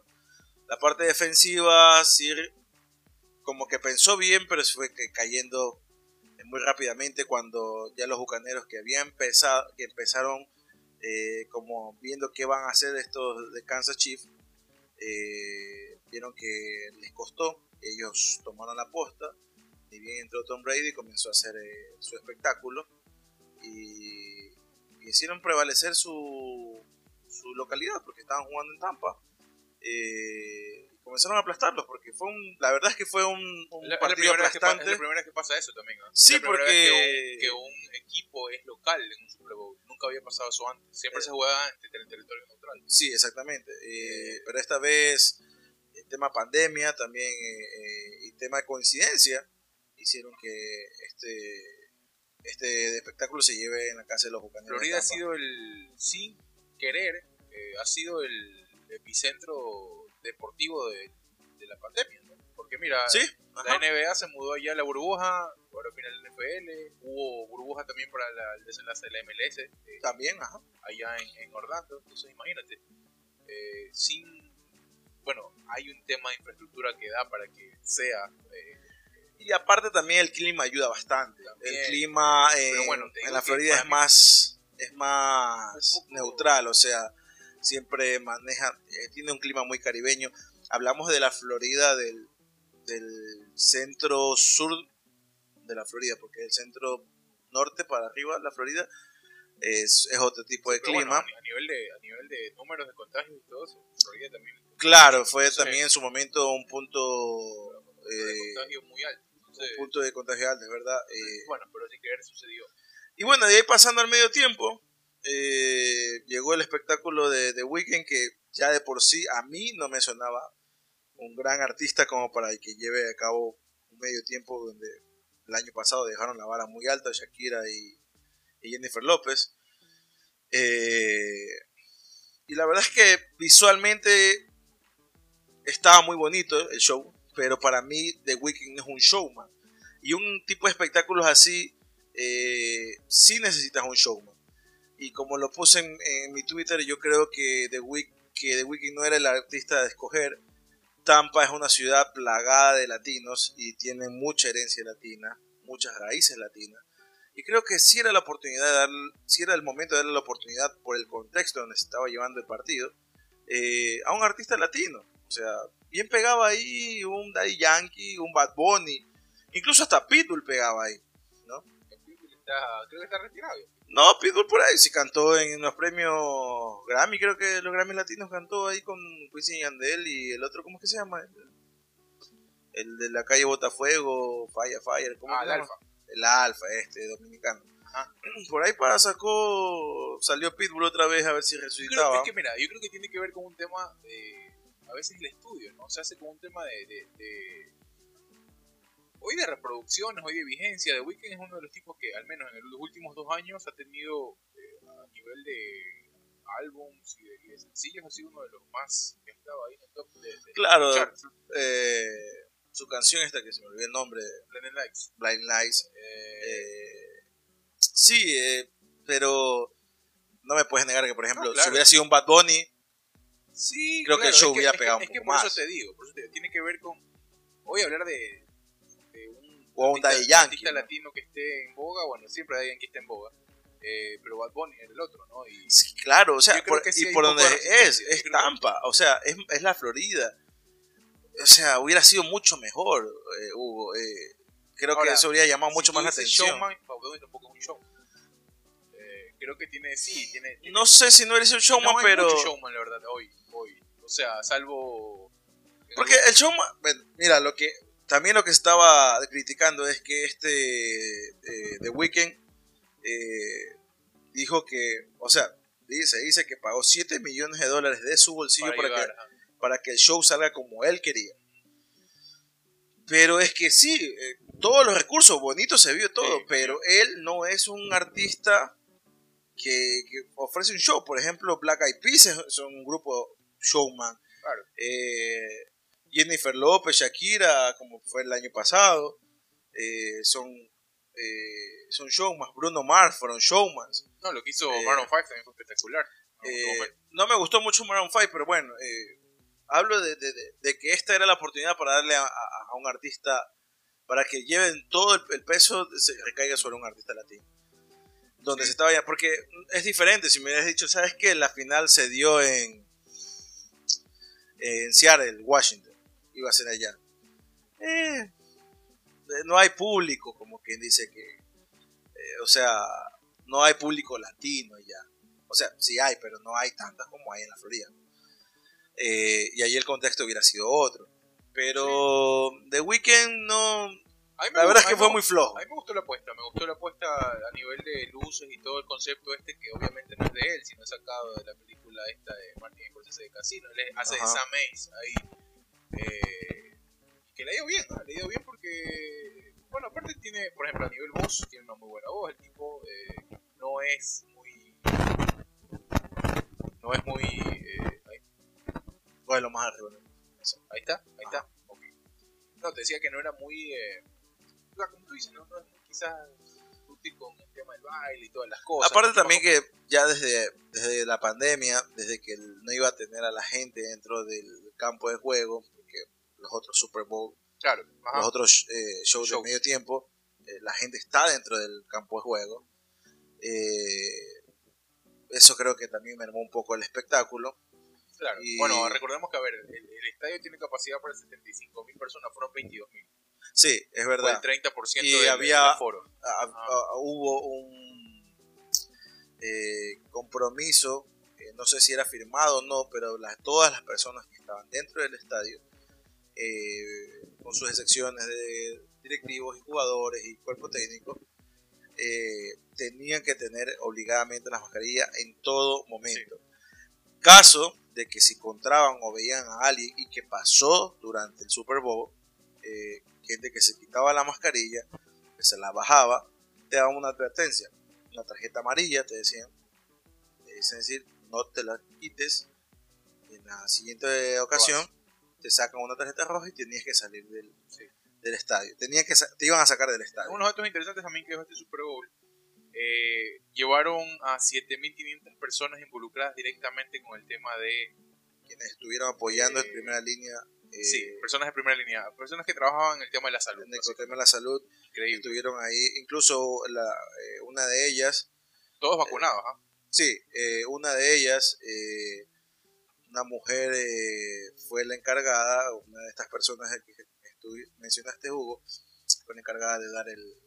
La parte defensiva, sí, como que pensó bien, pero se fue cayendo muy rápidamente cuando ya los bucaneros que habían empezado, que empezaron eh, como viendo qué van a hacer estos de Kansas Chiefs, eh, vieron que les costó, ellos tomaron la posta, y bien entró Tom Brady comenzó a hacer su espectáculo y, hicieron prevalecer su, su, localidad porque estaban jugando en Tampa. Eh, comenzaron a aplastarlos porque fue un, la verdad es que fue un, partido aplastante. es la primera vez que pasa eso también. Sí, porque que un, equipo es local en un Super Bowl. Nunca había pasado eso antes. Siempre se jugaba en el territorio neutral. Sí, exactamente. Eh, pero esta vez el tema pandemia también eh, y tema de coincidencia hicieron que este este espectáculo se lleve en la casa de los bucaneros. Florida ha sido el, sin querer, eh, ha sido el epicentro deportivo de, la pandemia. Porque mira, la NBA se mudó allá a la burbuja, ahora viene el NFL, hubo burbuja también para el desenlace de la MLS. Eh, también, ajá. Allá en, Orlando, entonces imagínate, eh, sin, bueno, hay un tema de infraestructura que da para que sea y aparte también el clima ayuda bastante. el clima eh, en la Florida es más, es más neutral, o sea, siempre maneja, eh, tiene un clima muy caribeño. Hablamos de la Florida del, del centro sur de la Florida, porque el centro norte para arriba, la Florida, es, es otro tipo de bueno, clima. a, nivel de, a nivel de números de contagios y todo eso, Florida también. Claro, fue Sí. también en su momento un punto, eh, muy alto. Entonces, un punto de verdad. Eh, bueno, pero sin querer sucedió. y bueno, de ahí pasando al medio tiempo, eh, llegó el espectáculo de The Weeknd que ya de por sí a mí no me sonaba un gran artista como para que lleve a cabo un medio tiempo donde el año pasado dejaron la vara muy alta Shakira y, y Jennifer López. Eh, y la verdad es que visualmente estaba muy bonito el show, pero para mí The Weeknd es un showman. Y un tipo de espectáculos así, eh, sí necesitas un showman. Y como lo puse en, en mi Twitter, yo creo que The, Week, que The Weeknd no era el artista de escoger. Tampa es una ciudad plagada de latinos y tiene mucha herencia latina, muchas raíces latinas. Y creo que sí era la oportunidad de dar, sí era el momento de darle la oportunidad por el contexto donde se estaba llevando el partido eh, a un artista latino. O sea, bien pegaba ahí un Daddy Yankee, un Bad Bunny, incluso hasta Pitbull pegaba ahí. ¿no? Pitbull está, creo que está retirado. No, Pitbull por ahí sí cantó en los premios Grammy, creo que los Grammy Latinos cantó ahí con Wisin y Yandel y el otro, ¿cómo es que se llama? El, el de la calle Botafuego, Fire Fire, ¿cómo Ah, el? Alfa. El Alfa, este, dominicano. Ajá. Por ahí para sacó, salió Pitbull otra vez a ver si Yo creo, resucitaba. es que mira, yo creo que tiene que ver con un tema de, a veces el estudio, ¿no? Se hace con un tema de, de, de- hoy de reproducciones, hoy de vigencia. The Weeknd es uno de los tipos que, al menos en los últimos dos años, ha tenido eh, a nivel de álbums y de, y de sencillos, ha sido uno de los más que ha estado ahí en el top de, de Claro. charts. Eh, su canción esta que se me olvidó el nombre, Blended Lights. Blind Lights. Eh, eh, sí, pero no me puedes negar que, por ejemplo, No, claro. si hubiera sido un Bad Bunny, Sí, Creo que el claro, show es hubiera es pegado un Es que poco por eso te digo, por eso te- tiene que ver con. Voy a hablar de, de un, O artista, Yankee, artista ¿no? latino que esté en boga. Bueno, siempre hay alguien que esté en boga. Eh, pero Bad Bunny es el otro, ¿no? Y Sí, claro, o sea, por- que sí y por donde poco de es, es. Tampa, o sea, es, es la Florida. O sea, hubiera sido mucho mejor, eh, Hugo. eh, creo Ahora, que eso habría llamado mucho si más la atención. Showman, tampoco es un show. Eh, creo que tiene, sí, tiene. tiene- No sé si no eres un showman, no hay pero. mucho showman, la verdad, hoy. O sea, salvo. Porque el bueno, mira, lo que también lo que estaba criticando es que este eh, The Weeknd eh, dijo que, o sea, dice, dice que pagó 7 millones de dólares de su bolsillo para, que, para que el show salga como él quería. Pero es que sí, eh, todos los recursos, bonito se vio todo, Sí, pero él no es un artista que, que ofrece un show. Por ejemplo, Black Eyed Peas es- un grupo showman. Claro. Eh, Jennifer López, Shakira, como fue el año pasado, eh, son, eh, son showmans. Bruno Mars fueron showmans. No, lo que hizo Eh, Maroon 5 también fue espectacular. ¿no? Me gustó mucho Maroon 5, pero bueno, hablo de, de- que esta era la oportunidad para darle a, a- a un artista, para que lleven todo el, el peso, se recaiga sobre un artista latino. Donde se estaba ya, porque es diferente, si me hubieras dicho, ¿sabes qué? La final se dio en, en Seattle, Washington, iba a ser allá. Eh, eh, no hay público, como quien dice que, eh, o sea, no hay público latino allá. O sea, sí hay, pero no hay tantas como hay en la Florida. Eh, y ahí el contexto hubiera sido otro. Pero The Weeknd no. La verdad es que fue muy flojo. A mí me gustó la apuesta, me gustó la apuesta a nivel de luces y todo el concepto este que obviamente no es de él, sino sacado de la película esta de Martin Scorsese de Casino. Él hace de. Sam Ace ahí. Eh, que le ha ido bien, ¿no? le ha ido bien porque, bueno, aparte tiene, por ejemplo, a nivel voz, tiene una muy buena voz. El tipo eh, no es muy. No es muy. eh, Bueno, más arriba. ¿no? ahí está, ahí está. ok. No, te decía que no era muy. Eh, como tú dices, no, no quizás con el tema del baile y todas las cosas. Aparte también que ya desde, desde la pandemia, desde que no iba a tener a la gente dentro del campo de juego, porque los otros Super Bowl, Claro, los otros eh, shows Shows. de medio tiempo, eh, la gente está dentro del campo de juego. Eh, eso creo que también mermó un poco el espectáculo. claro. y- Bueno, recordemos que, a ver, el, el estadio tiene capacidad para 75 mil personas, fueron 22 mil. Sí, es verdad. Fue el 30% Y del, había- del aforo. Ah, hubo un eh, compromiso, eh, no sé si era firmado o no, pero las, todas las personas que estaban dentro del estadio, eh, con sus excepciones de directivos y jugadores y cuerpo técnico, tenían que tener obligadamente la mascarilla en todo momento. Caso de que si encontraban o veían a alguien y que pasó durante el Super Bowl, gente que se quitaba la mascarilla, que se la bajaba, te daban una advertencia una tarjeta amarilla, te decían. Es decir, no te la quites. En la siguiente ocasión te sacan una tarjeta roja y tenías que salir del, del estadio. Tenía que, te iban a sacar del estadio. Unos datos interesantes también que dejó este Super Bowl. Eh, llevaron a 7.500 personas involucradas directamente con el tema de... Quienes estuvieron apoyando en eh, primera línea sí, eh, personas de primera línea, personas que trabajaban en el tema de la salud. En el tema de la salud, estuvieron ahí, incluso la, eh, una de ellas. Todos vacunados, ¿ah? Sí, eh, una de ellas, una mujer fue la encargada, una de estas personas que mencionaste, Hugo, fue la encargada de dar el,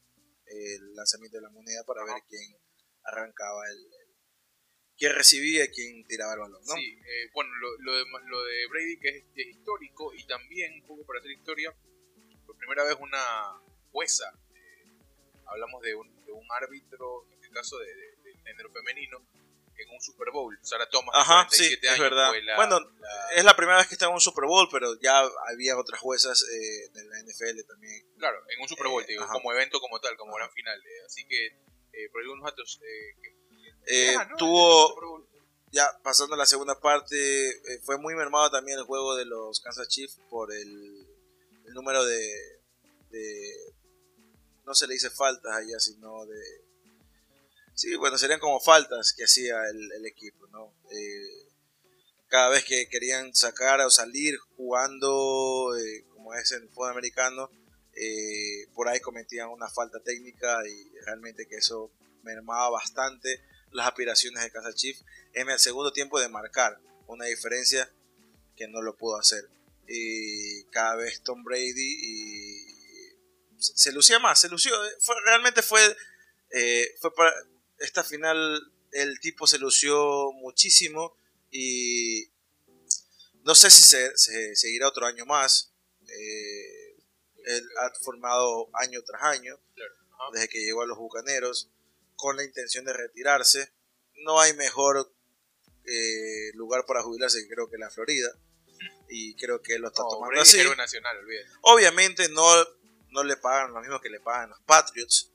el lanzamiento de la moneda para ver quién arrancaba el, quién recibía y quién tiraba el balón, ¿no? Sí, eh, bueno, lo, de, lo, de, Brady que es, histórico y también, un poco para hacer historia, por primera vez una jueza, eh, hablamos de un, de un, árbitro, en este caso de, género femenino, en un Super Bowl. Sarah Thomas, Ajá, sí, es verdad. bueno, es la primera vez que está en un Super Bowl, pero ya había otras juezas eh, de la NFL también. Claro, en un Super Bowl, digo, como evento como tal, como gran final. así que, por algunos datos que eh, tuvo, ya pasando a la segunda parte, eh, fue muy mermado también el juego de los Kansas Chiefs por el, número de, no se le dice faltas allá, sino de... Sí, bueno, serían como faltas que hacía el, equipo, ¿no? Eh, cada vez que querían sacar o salir jugando, como es en el fútbol americano, por ahí cometían una falta técnica y realmente que eso mermaba bastante las aspiraciones de Casa Chief en el segundo tiempo de marcar una diferencia que no lo pudo hacer. Y cada vez Tom Brady y se, lucía más, se lució, fue, realmente fue, eh, fue para esta final el tipo se lució muchísimo y no sé si se, seguirá otro año más. Eh, él ha formado año tras año desde que llegó a los Bucaneros con la intención de retirarse. No hay mejor eh, lugar para jubilarse que creo que la Florida. Y creo que él lo está tomando así. Nacional, Obviamente no, no le pagan lo mismo que le pagan los Patriots.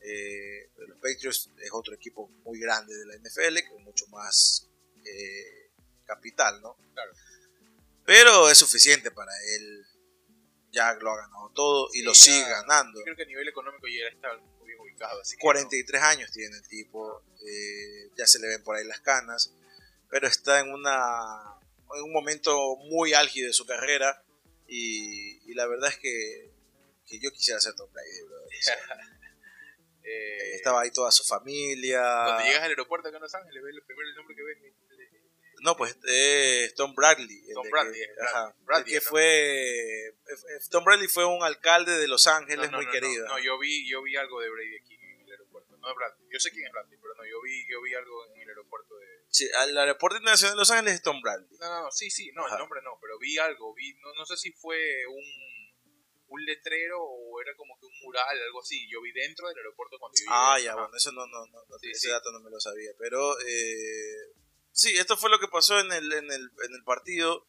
Eh, los Patriots es otro equipo muy grande de la NFL, con mucho más eh, capital, ¿no? Claro. Pero es suficiente para él. Ya lo ha ganado todo y lo sigue ganando. creo que a nivel económico ya está 43 años tiene el tipo, eh, ya se le ven por ahí las canas, pero está en, una, en un momento muy álgido de su carrera y, la verdad es que, que, yo quisiera ser Tom Brady, eh, Estaba ahí toda su familia. Cuando llegas al aeropuerto acá en Los Ángeles, ves el primer nombre que ves. No, pues es Tom Bradley. Tom Bradley, que fue Tom Bradley fue un alcalde de Los Ángeles muy querido. No, yo vi yo vi algo de Brady aquí en el aeropuerto. No de Bradley. Yo sé quién es Bradley, pero no, yo vi yo vi algo en el aeropuerto de Sí, al aeropuerto internacional de Los Ángeles es Tom Bradley. No, no, sí, sí, no, el nombre no, pero vi algo, vi no, no sé si fue un un letrero o era como que un mural, algo así. Yo vi dentro del aeropuerto cuando yo Ah, ya, bueno, eso no, no, no, ese dato no me lo sabía. Pero eh, Sí, esto fue lo que pasó en el, en el, en el partido.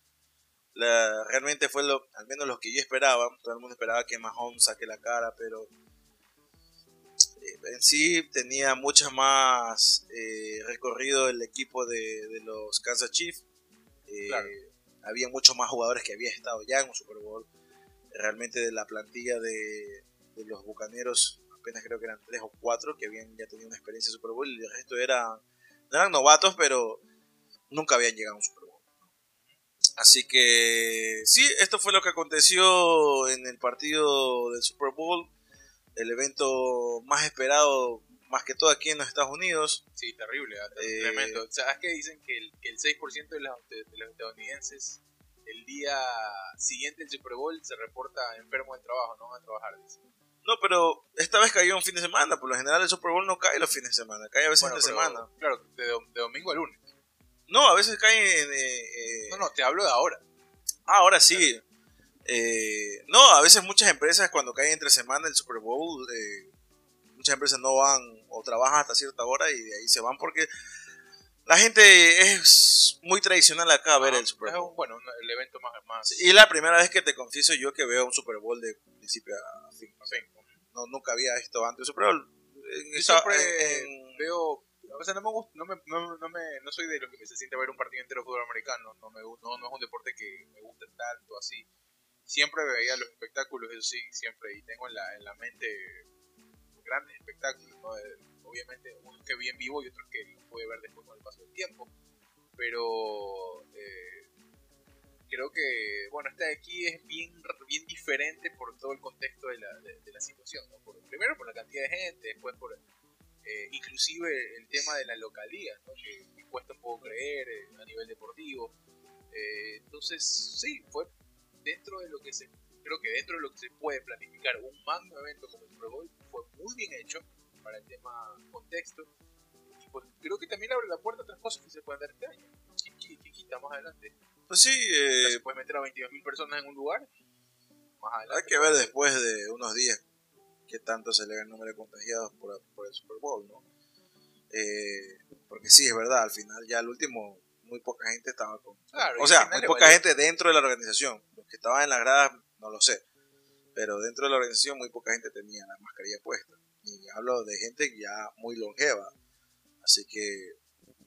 La, realmente fue lo, al menos lo que yo esperaba. Todo el mundo esperaba que Mahomes saque la cara, pero eh, en sí tenía mucho más eh, recorrido el equipo de, de los Kansas Chiefs. Eh, había muchos más jugadores que había estado ya en un Super Bowl. Realmente de la plantilla de, de los Bucaneros, apenas creo que eran tres o cuatro que habían ya tenido una experiencia en Super Bowl y el resto eran, no eran novatos, pero nunca habían llegado a un Super Bowl. Así que sí, esto fue lo que aconteció en el partido del Super Bowl, el evento más esperado, más que todo aquí en los Estados Unidos. Sí, terrible, eh, tremendo. ¿Sabes que dicen que el, que el 6% de los, de los estadounidenses el día siguiente del Super Bowl se reporta enfermo del trabajo, no van a trabajar? No, pero esta vez cayó un fin de semana. Por lo general el Super Bowl no cae los fines de semana, cae a veces Bueno, de pero, semana. Claro, de, de domingo a lunes. No, a veces cae en... eh, No, no, te hablo de ahora. Ah, ahora sí. Eh, no, a veces muchas empresas cuando caen entre semana el Super Bowl, eh, muchas empresas no van o trabajan hasta cierta hora y de ahí se van porque la gente es muy tradicional acá a ver Ah, el Super es Bowl. un- bueno, el evento más... más Y es la primera vez que te confieso yo que veo un Super Bowl de principio a fin. sé, No, nunca había visto antes un Super Bowl. En siempre en- veo... O no me gusta, no, me, no, me, no soy de los que se siente ver un partido entero de fútbol americano. No, me, no, no es un deporte que me guste tanto así. Siempre veía los espectáculos, eso sí, siempre. Y tengo en la, en la mente grandes espectáculos. ¿no? Eh, Obviamente, unos que vi en vivo y otros que los pude ver después con el paso del tiempo. Pero eh, creo que, bueno, este de aquí es bien, bien diferente por todo el contexto de la, de, la situación. ¿no? Primero por la cantidad de gente, después por eh, inclusive el tema de la localía, ¿no? que, que cuesta un poco creer eh, a nivel deportivo. Eh, entonces, sí, fue dentro de lo que se, creo que dentro de lo que se puede planificar un magno evento como el Super Bowl, fue muy bien hecho para el tema contexto. Y pues creo que también abre la puerta a otras cosas que se pueden dar este año. ¿Qué, quita más adelante? Pues sí, eh, se puede meter a 22.000 personas en un lugar. Más adelante. hay que ver después de unos días qué tanto se le ve el número de contagiados por, por el Super Bowl, ¿no? Eh, porque sí, es verdad, al final ya al último muy poca gente estaba con... Claro, o sea, muy poca gente dentro de la organización. Los que estaban en las gradas, no lo sé. Pero dentro de la organización muy poca gente tenía la mascarilla puesta. Y hablo de gente ya muy longeva. Así que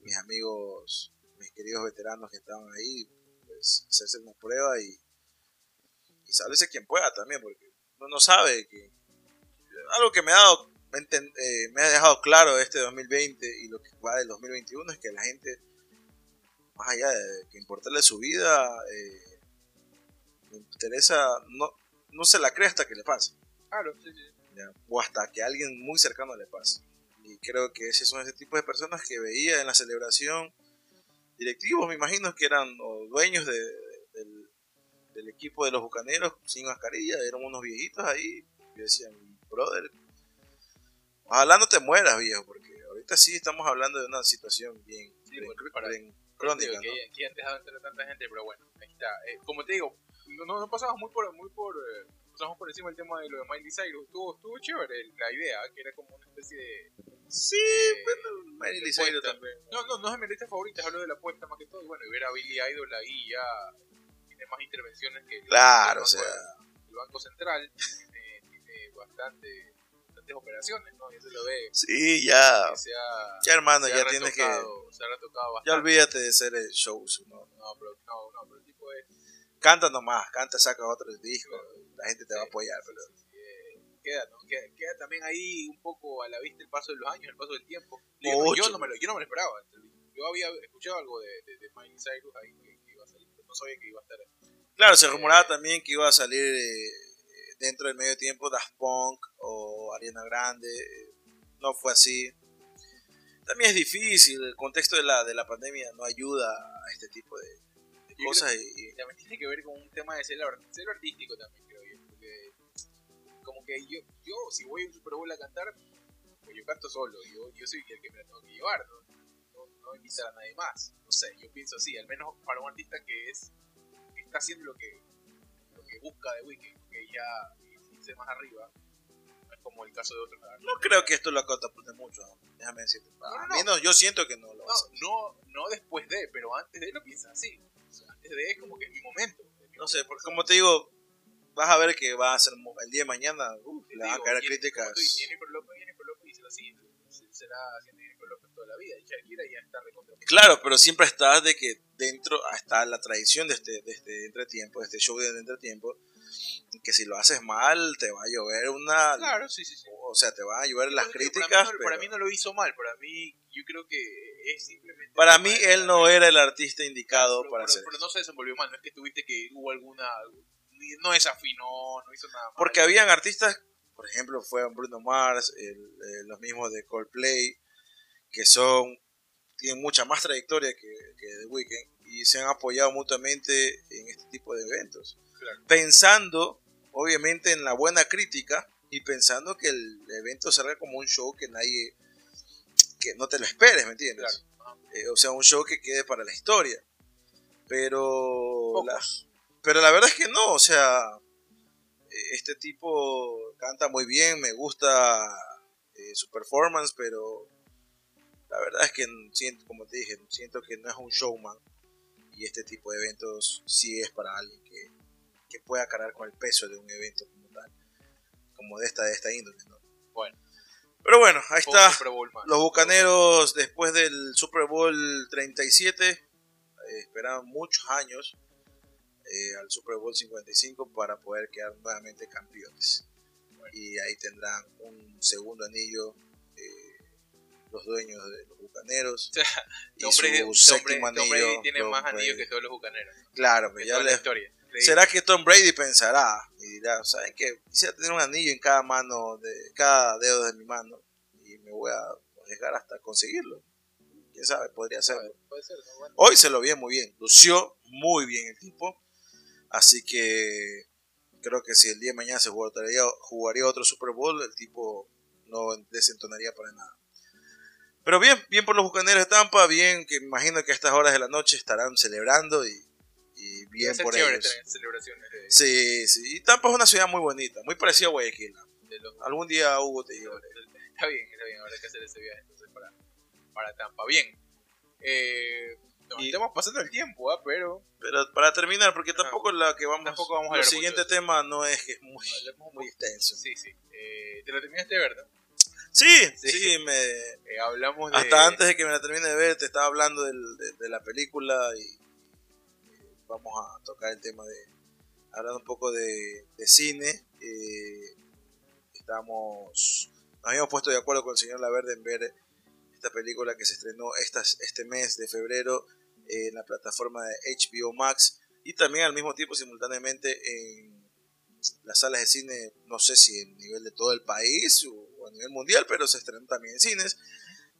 mis amigos, mis queridos veteranos que estaban ahí, pues hacerse una prueba y, y quien pueda también, porque uno no sabe que... Algo que me ha dado eh, me ha dejado claro este 2020 y lo que va del 2021 es que la gente, más allá de que importarle su vida, eh, interesa, no, no se la cree hasta que le pase, Claro, sí, sí. ¿ya? o hasta que a alguien muy cercano le pase. Y creo que ese son ese tipo de personas que veía en la celebración, directivos me imagino que eran o dueños de- del, del equipo de los bucaneros sin mascarilla, eran unos viejitos ahí, y decían, brother, ojalá no te mueras, viejo, porque ahorita sí estamos hablando de una situación bien, Sí, bien- bueno, para- bien crónica, Digo, ¿no? que hayan dejado entrar tanta gente, pero bueno, ahí está. Eh, como te digo, no, no, pasamos muy por, muy por, eh, pasamos por encima del tema de lo de Miley Cyrus. Estuvo, estuvo chévere la idea, que era como una especie de... Sí, bueno, Miley Cyrus también. No, no, no es de mis listas favoritas, hablo de la apuesta más que todo. Y bueno, y ver a Billy Idol ahí ya tiene más intervenciones que Claro, el o sea, el Banco Central. Bastante, bastantes operaciones, ¿no? Y eso lo ve. sí, ya, se ha, ya hermano, se ya tienes que, retocado- Se ha retocado ya olvídate de ser el show, ¿no? No, pero, no, no, pero el tipo es... Canta nomás, canta, saca otro disco, la gente te va a apoyar, sí, pero... sí, eh, queda, ¿no? queda, queda también ahí un poco a la vista el paso de los años, el paso del tiempo. Yo, no- yo Mucho. no, me lo, yo no me lo esperaba. Yo había escuchado algo de, de, de Miley Cyrus ahí que, que iba a salir, pero no sabía que iba a estar. Claro, se rumoraba también que iba a salir eh, dentro del medio tiempo Daft Punk o Ariana Grande. eh, No fue así. También es difícil, el contexto de la, de la pandemia no ayuda a este tipo de, cosas. Y, También tiene que ver con un tema de art- celo artístico también, creo yo. Porque como que yo, yo si voy a un Super Bowl a cantar, pues yo canto solo. Yo, yo soy el que me la tengo que llevar, ¿no? No, no invitar a nadie más. No sé, yo pienso así, al menos para un artista que es que está haciendo lo que, lo que busca de Weekend, que ya irse más arriba. No es como el caso de otros no creo que esto lo catapulte mucho, déjame decirte. A no, mí no, yo siento que no lo. No, no, no después de, pero antes de lo piensa así. O sea, antes de es como que es mi momento. es mi No sé, porque como te digo, vas a ver que va a ser el día de mañana, uf, le van a caer críticas. Jennifer López, Jennifer López dice se- será Jennifer López toda la vida y Shakira ya está. Claro, pero siempre está de que dentro está la tradición de este, de este entretiempo, de este show de entretiempo, que si lo haces mal te va a llover una... Claro, sí, sí, sí. O sea, te van a llover las críticas. Para mí, no, pero para mí no lo hizo mal, para mí yo creo que es simplemente... para el mí de- él no era el artista indicado pero, para pero- hacer pero no se desenvolvió mal, no es que tuviste que hubo alguna... No desafinó, no hizo nada mal. Porque habían artistas, por ejemplo, fue Bruno Mars, el- eh, los mismos de Coldplay, que son tienen mucha más trayectoria que, que The Weeknd y se han apoyado mutuamente en este tipo de eventos. Claro. Pensando, obviamente, en la buena crítica y pensando que el evento salga como un show que nadie, que no te lo esperes, ¿me entiendes? Eh, o sea, un show que quede para la historia. Pero la, pero la verdad es que no, o sea, este tipo canta muy bien, me gusta eh, su performance, pero la verdad es que siento, como te dije, siento que no es un showman y este tipo de eventos sí es para alguien que, que pueda cargar con el peso de un evento como tal, como de esta, de esta índole, ¿no? Bueno. Pero bueno, ahí está. Los Bucaneros después del Super Bowl 37 eh, esperaban muchos años eh, al Super Bowl 55 para poder quedar nuevamente campeones. Y ahí tendrán un segundo anillo eh, los dueños de los bucaneros. y su séptimo anillo. tiene más anillos que todos los bucaneros. Claro, pero ya la historia. ¿Será que Tom Brady pensará y dirá, ¿saben qué? Quisiera tener un anillo en cada mano, de cada dedo de mi mano y me voy a arriesgar hasta conseguirlo? ¿Quién sabe? Podría ser. Hoy se lo vi muy bien, lució muy bien el tipo. Así que creo que si el día de mañana se jugaría, jugaría otro Super Bowl, el tipo no desentonaría para nada. Pero bien, bien por los bucaneros de Tampa, bien que imagino que a estas horas de la noche estarán celebrando y, bien por ellos. Sí, sí. Y Tampa es una ciudad muy bonita, muy parecida a Guayaquil. Algún día Hugo te llevaré. Está bien, está bien, habrá que hacer ese viaje entonces para, para Tampa. Bien. Eh, nos estamos pasando el tiempo, ¿ah? pero... Pero para terminar, porque tampoco la que vamos... Tampoco vamos a El siguiente tema no es que es muy, muy extenso. Sí, sí. Eh, ¿Te lo terminaste de ver, Sí, sí, me... Eh, hablamos de... Hasta antes de que me la termine de ver, te estaba hablando del, de, la película y vamos a tocar el tema de... Hablando un poco de, de cine. Eh, estamos... Nos habíamos puesto de acuerdo con el señor Laverde en ver esta película que se estrenó este mes de febrero en la plataforma de HBO Max y también al mismo tiempo simultáneamente en las salas de cine, no sé si a nivel de todo el país o a nivel mundial, pero se estrenó también en cines,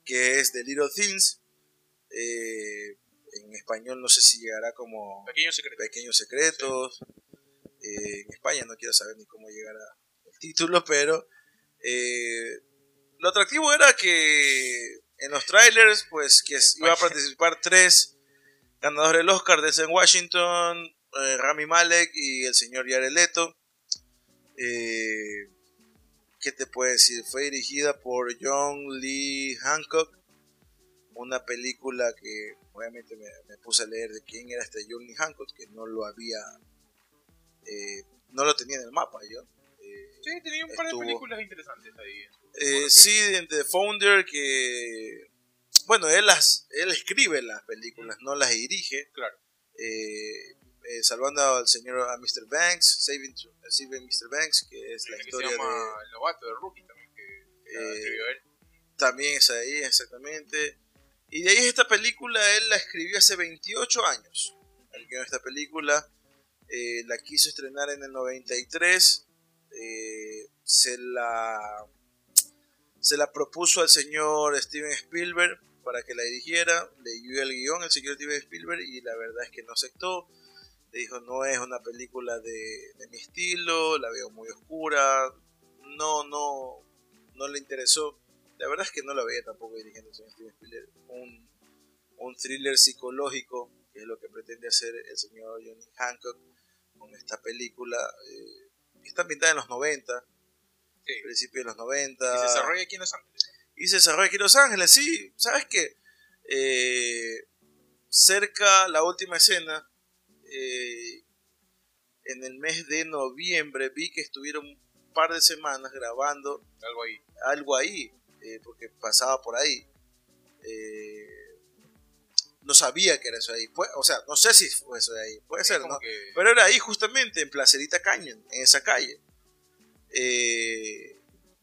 que es The Little Things. Eh, en español no sé si llegará como Pequeños Secretos. Eh, en España no quiero saber ni cómo llegará el título, pero eh, lo atractivo era que en los trailers, pues que iba a participar tres ganadores del Oscar desde Washington, eh, Rami Malek y el señor Jared Leto. Eh, ¿Qué te puedo decir? Fue dirigida por John Lee Hancock, una película que obviamente me, puse a leer de quién era este John Lee Hancock, que no lo había, eh, no lo tenía en el mapa yo. sí, tenía un par de películas interesantes ahí. Eh, sí, The Founder, que. Bueno, él, las, él escribe las películas, no las dirige. Claro. Eh, eh, salvando al señor a Mr. Banks, Saving, saving Mr. Banks, que es la historia se llama de. El novato de Rookie también, que, escribió él. También es ahí, exactamente. Y de ahí esta película, él la escribió hace 28 años. El que esta película la quiso estrenar en el 93. se la se la propuso al señor Steven Spielberg para que la dirigiera, leyó el guion el señor Steven Spielberg y la verdad es que no aceptó. Le dijo, no es una película de, mi estilo, la veo muy oscura, no, no, no le interesó. La verdad es que no la veía tampoco dirigiendo el señor Steven Spielberg. Un, un thriller psicológico, que es lo que pretende hacer el señor Johnny Hancock con esta película. Eh, está pintada en los 90, sí. principios de los 90. Y se desarrolla aquí en Los Ángeles. Y se desarrolla aquí en Los Ángeles, sí. ¿Sabes qué? Eh, cerca la última escena, eh, en el mes de noviembre, vi que estuvieron un par de semanas grabando algo ahí, algo ahí eh, porque pasaba por ahí. no sabía que era eso ahí. o sea, no sé si fue eso de ahí. Puede ser, ¿no? Pero era ahí justamente, en Placerita Canyon, en esa calle. Eh,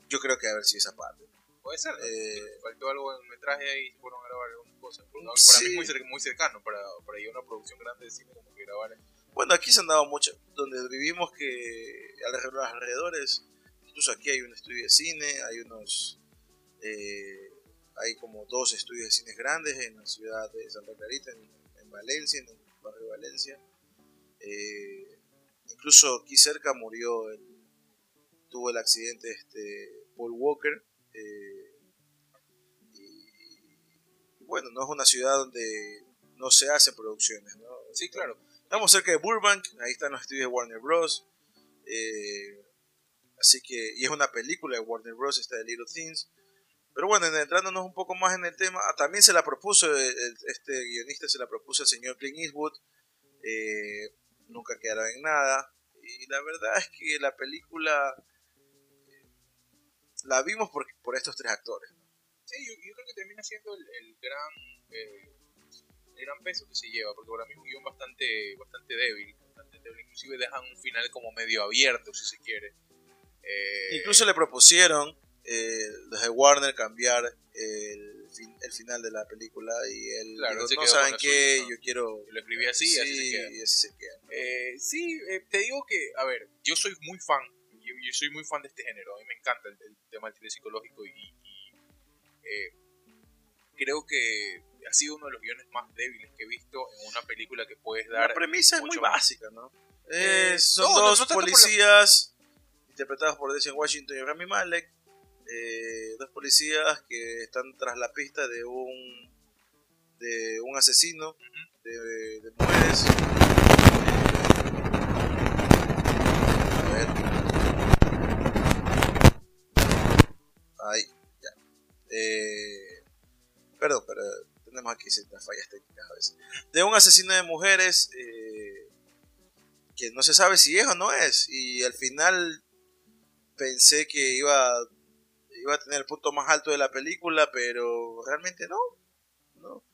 yo creo que a ver si esa parte. Puede ser, eh, faltó algo en el metraje ahí, fueron a grabar algunas cosas. Para mí es muy, muy cercano, para, para ir a una producción grande de cine como que grabar. Bueno, aquí se han dado mucho, donde vivimos que alrededor, los alrededores, incluso aquí hay un estudio de cine, hay unos, eh, hay como dos estudios de cine grandes en la ciudad de Santa Clarita, en, en Valencia, en el barrio de Valencia. incluso aquí cerca murió el tuvo el accidente este Paul Walker. eh, y bueno, no es una ciudad donde no se hacen producciones, ¿no? Sí, claro. Estamos cerca de Burbank, ahí están los estudios de Warner Bros. eh, así que, y es una película de Warner Bros. esta de Little Things. Pero bueno, en- entrándonos un poco más en el tema, ah, también se la propuso, el- el- este guionista se la propuso al señor Clint Eastwood, eh, nunca quedaron en nada. Y la verdad es que la película eh, la vimos por, por estos tres actores. Sí, yo, yo creo que termina siendo el, el gran eh, el gran peso que se lleva, porque para mí es un guion bastante, bastante débil, bastante débil. Inclusive dejan un final como medio abierto, si se quiere. Eh, Incluso le propusieron eh, los de Warner cambiar el, fin- el final de la película y él Claro, dijo, no saben qué, yo quiero... lo escribí así, sí, así se queda. y así se queda. Eh, sí, eh, te digo que, a ver, yo soy muy fan, yo, yo soy muy fan de este género, a mí me encanta el, el tema del thriller psicológico y, y, eh, creo que ha sido uno de los guiones más débiles que he visto en una película que puedes dar. La premisa es muy más. básica, ¿no? Eh, son no, dos no policías interpretados por Denzel Washington y Rami Malek. Eh, dos policías que están tras la pista de un de un asesino de, mujeres. A ver. Ahí, ya. Eh, perdón, pero tenemos aquí ciertas fallas técnicas a veces. De un asesino de mujeres eh, que no se sabe si es o no es. Y al final pensé que iba, iba a tener el punto más alto de la película, pero realmente no. No,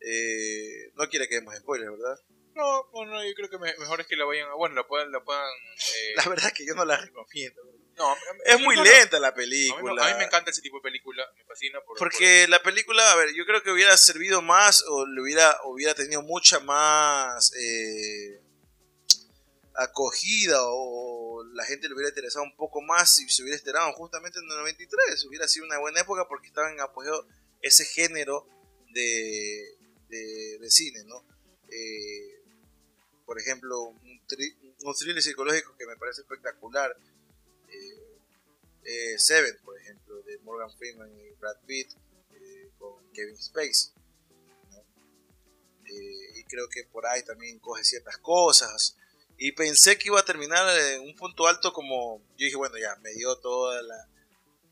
Eh, no quiere que demos spoilers, ¿verdad? No, no, no, yo creo que me- mejor es que la vayan, a- bueno, la puedan, la puedan... eh, La verdad es que yo no la recomiendo. no, a mí- Es muy no, lenta la A mí, me- película. a mí me encanta ese tipo de película, me fascina por, Porque la película, a ver, yo creo que hubiera servido más o le hubiera, hubiera tenido mucha más eh, acogida o la gente le hubiera interesado un poco más si se hubiera estrenado justamente en el 93. Hubiera sido una buena época porque estaba en apogeo ese género de, de, cine, ¿no? Eh, por ejemplo, un, tri- un thriller psicológico que me parece espectacular. eh, eh, Seven, por ejemplo, de Morgan Freeman y Brad Pitt con Kevin Spacey. y creo que por ahí también coge ciertas cosas. Y pensé que iba a terminar en un punto alto como yo dije, bueno, ya me dio toda la,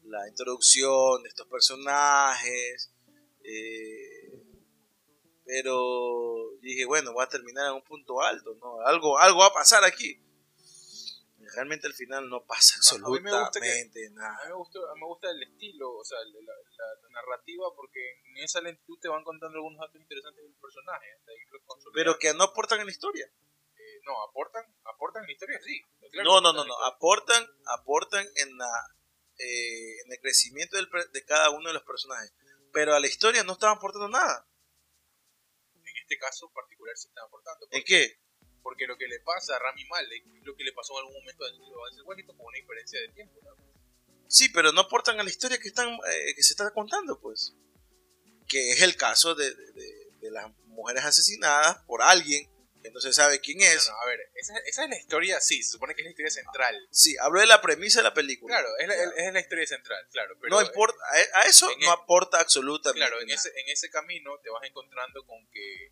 la introducción de estos personajes. eh, pero dije, bueno, va a terminar en un punto alto, ¿no? Algo, algo va a pasar aquí. Realmente al final no pasa A- a mí me gusta que- absolutamente A nada. mí me gusta, a mí me gusta el estilo, o sea, la, la- la narrativa, porque en esa lentitud te van contando algunos datos interesantes del personaje. Pero que no aportan en la historia. No, aportan, aportan en la historia, sí. claro no, no, no, aportan no. Aportan, aportan en la eh, en el crecimiento del de cada uno de los personajes. Pero a la historia no están aportando nada. En este caso particular se están aportando. ¿En qué? porque lo que le pasa a Rami Malek es lo que le pasó en algún momento a Denzel Washington con una diferencia de tiempo. ¿no? Sí, pero no aportan a la historia que están eh, que se está contando, pues. Que es el caso de, de- de- de las mujeres asesinadas por alguien no se sabe quién es. No, no, a ver, esa, esa es la historia, sí, se supone que es la historia central. Sí, hablo de la premisa de la película. Claro, es la, es la historia central, claro. Pero, no importa, a, a eso no el- aporta absolutamente Claro, en nada. ese, en ese camino te vas encontrando con que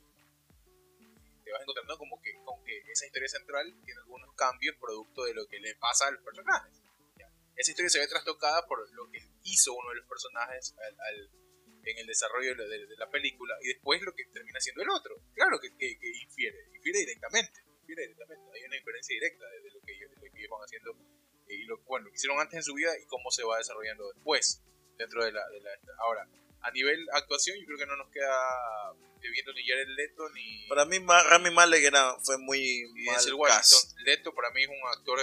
te vas encontrando como que con que esa historia central tiene algunos cambios producto de lo que le pasa a los personajes. Esa historia se ve trastocada por lo que hizo uno de los personajes al- al- en el desarrollo de, de- de la película y después lo que termina siendo el otro. Claro que, que- que infiere, infiere directamente, infiere directamente. Hay una inferencia directa de, lo, que ellos, de lo que ellos van haciendo eh, y lo, bueno, lo que hicieron antes en su vida y cómo se va desarrollando después dentro de la, de la ahora a nivel actuación yo creo que no nos queda viendo ni Jared Leto ni, Para mí, Rami Malek era- fue muy mal Leto para mí es un actor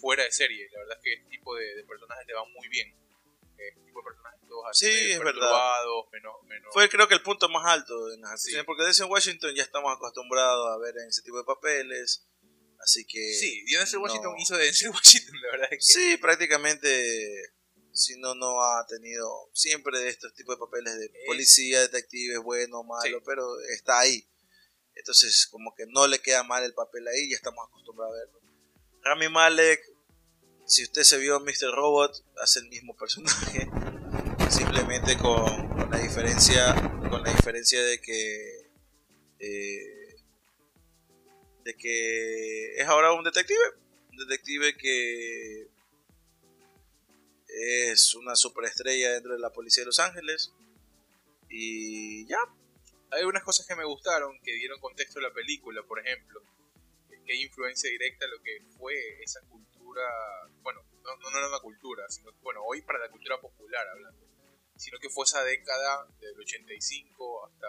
fuera de serie la verdad es que este tipo de, de personajes le van muy bien tipo de personajes todos así Sí, es verdad. perturbados menos, menos Fue creo que el punto más alto en las actuaciones, Sí. porque desde Washington ya estamos acostumbrados a ver en ese tipo de papeles, así que sí Denzel Washington no. hizo de Denzel Washington la verdad es que sí, prácticamente si no no ha tenido siempre de estos tipos de papeles de policía, detective, bueno, malo, Sí. pero está ahí. Entonces, como que no le queda mal el papel ahí, ya estamos acostumbrados a verlo. Rami Malek si usted se vio Mr. Robot, hace el mismo personaje, simplemente con, la diferencia, con la diferencia de que eh, de que es ahora un detective, un detective que es una superestrella dentro de la policía de Los Ángeles y ya. Hay unas cosas que me gustaron que dieron contexto a la película, por ejemplo, que influencia directa lo que fue esa cultura, bueno, no, no era una cultura, sino bueno, hoy para la cultura popular hablando, sino que fue esa década del 85 hasta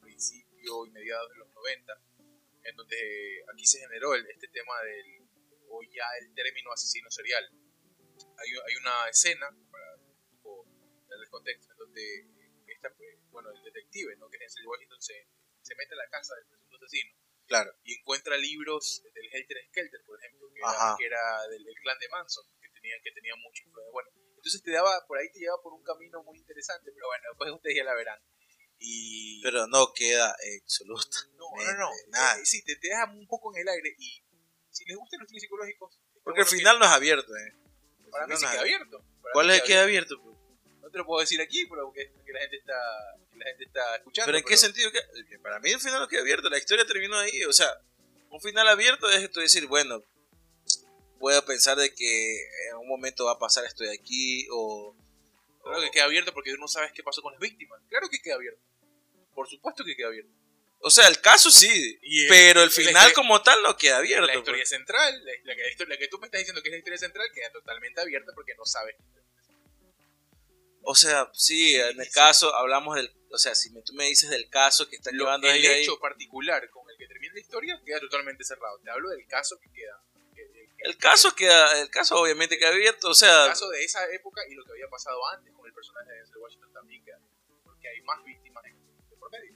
principio y mediados de los 90, en donde aquí se generó este tema del, o ya el término asesino serial. Hay, hay una escena, para darles contexto, en donde esta, bueno, el detective, ¿no? que es el Washington, se, se mete a la casa del presunto asesino Claro. y encuentra libros del Helter Skelter, por ejemplo, que era, que era del, del clan de Manson, que tenía, que tenía influencia. Bueno, entonces te daba, por ahí te lleva por un camino muy interesante, pero bueno, después ustedes ya la verán. Y... Pero no queda absoluta. no, no, no, nada. eh, sí, te, te deja un poco en el aire y si les gustan los thrillers psicológicos... Porque que- final no es abierto, eh. para mí sí queda abierto. ¿Cuál es el que queda abierto? Te lo puedo decir aquí, pero que, que la gente está que la gente está escuchando. Pero en qué sentido que para mí el final no queda abierto, la historia terminó ahí, o sea, un final abierto es esto decir, bueno, puedo pensar de que en un momento va a pasar esto de aquí o Claro que queda abierto porque tú no sabes qué pasó con las víctimas. Claro que queda abierto. Por supuesto que queda abierto. o sea, el caso sí, el- pero el final como tal no queda abierto. la pues. historia central, la, la que, la historia- la que tú me estás diciendo que es la historia central, queda totalmente abierta porque no sabes. O sea, sí, en el caso hablamos del, o sea, si me- tú me dices del caso que están Lo- llevando el ahí, hecho particular con el que termina la historia queda totalmente cerrado. Te hablo del caso que queda. que- que- que- el caso queda, el caso obviamente queda abierto, o sea, el caso de esa época y lo que había pasado antes con el personaje de Washington también queda. Porque hay más víctimas en, de por medio.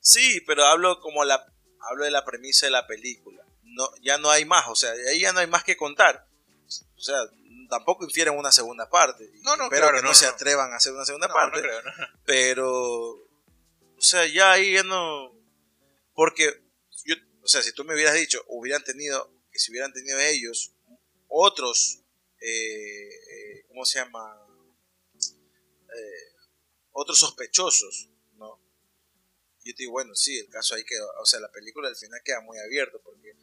Sí, pero hablo como la hablo de la premisa de la película. No, ya no hay más, o sea, ahí ya no hay más que contar. O sea, tampoco infieren una segunda parte. No, no, Espero claro, que no, no, se atrevan a hacer una segunda parte, creo, pero o sea, ya ahí ya no porque yo, o sea, si tú me hubieras dicho, hubieran tenido que si hubieran tenido ellos otros eh, eh, ¿cómo se llama? Eh, otros sospechosos, ¿no? Yo te digo, bueno, sí, el caso ahí quedó, o sea, la película al final queda muy abierto porque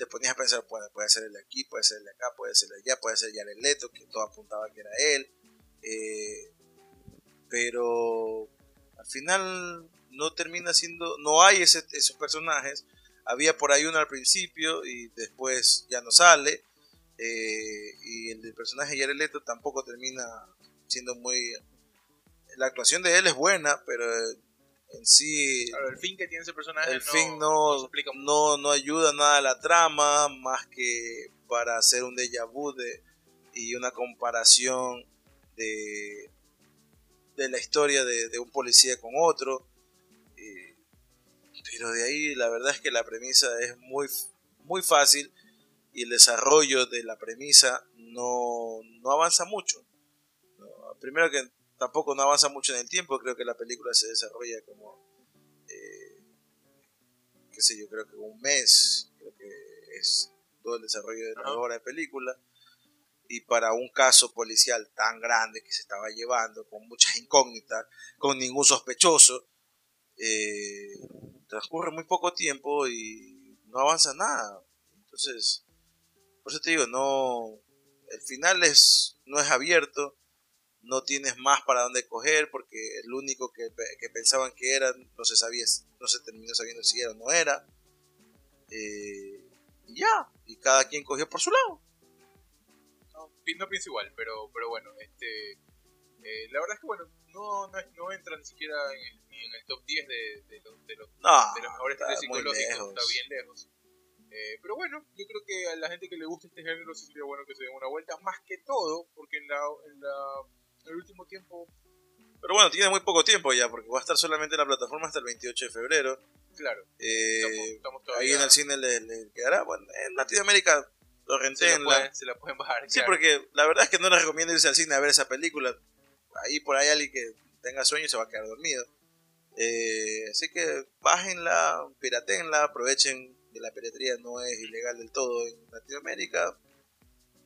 te ponías a pensar, puede, puede ser el de aquí, puede ser el de acá, puede ser el de allá, puede ser Jared Leto, que todo apuntaba que era él, eh, pero al final no termina siendo, no hay ese- esos personajes, había por ahí uno al principio y después ya no sale, eh, y el del personaje Jared Leto tampoco termina siendo muy... La actuación de él es buena, pero en sí Claro, el fin que tiene ese personaje el no, fin no no, no, no ayuda nada a la trama, más que para hacer un déjà vu de, y una comparación de, de la historia de, de un policía con otro. Eh, pero de ahí la verdad es que la premisa es muy, muy fácil y el desarrollo de la premisa no, no avanza mucho. Primero que tampoco no avanza mucho en el tiempo, creo que la película se desarrolla como eh, qué sé yo, creo que un mes, creo que es todo el desarrollo de la Ajá. hora de película. Y para un caso policial tan grande que se estaba llevando, con muchas incógnitas, con ningún sospechoso, eh, transcurre muy poco tiempo y no avanza nada. Entonces, por eso te digo, no, el final es, no es abierto, no tienes más para dónde coger porque el único que, que pensaban que era no se sabía no se terminó sabiendo si era o no era Eh, y ya y cada quien cogió por su lado no, no pienso igual, pero, pero bueno, este, eh, la verdad es que bueno, no, no, no entra ni siquiera en el, ni en el top 10 de, de los, de los, no de los mejores muy psicológicos, lejos. está bien lejos. Eh, pero bueno, yo creo que a la gente que le gusta este género sí sería bueno que se den una vuelta, más que todo, porque en, la, en, la, el último tiempo, pero bueno tiene muy poco tiempo ya porque va a estar solamente en la plataforma hasta el 28 de febrero claro, Eh, estamos, estamos ahí en el cine le, le quedará bueno en Latinoamérica lo renté se, en la pueden, se la pueden bajar. Sí, claro. porque la verdad es que no les recomiendo irse al cine a ver esa película. Ahí por ahí alguien que tenga sueño se va a quedar dormido. Eh, así que bájenla, piratenla, aprovechen que la piratería no es ilegal del todo en Latinoamérica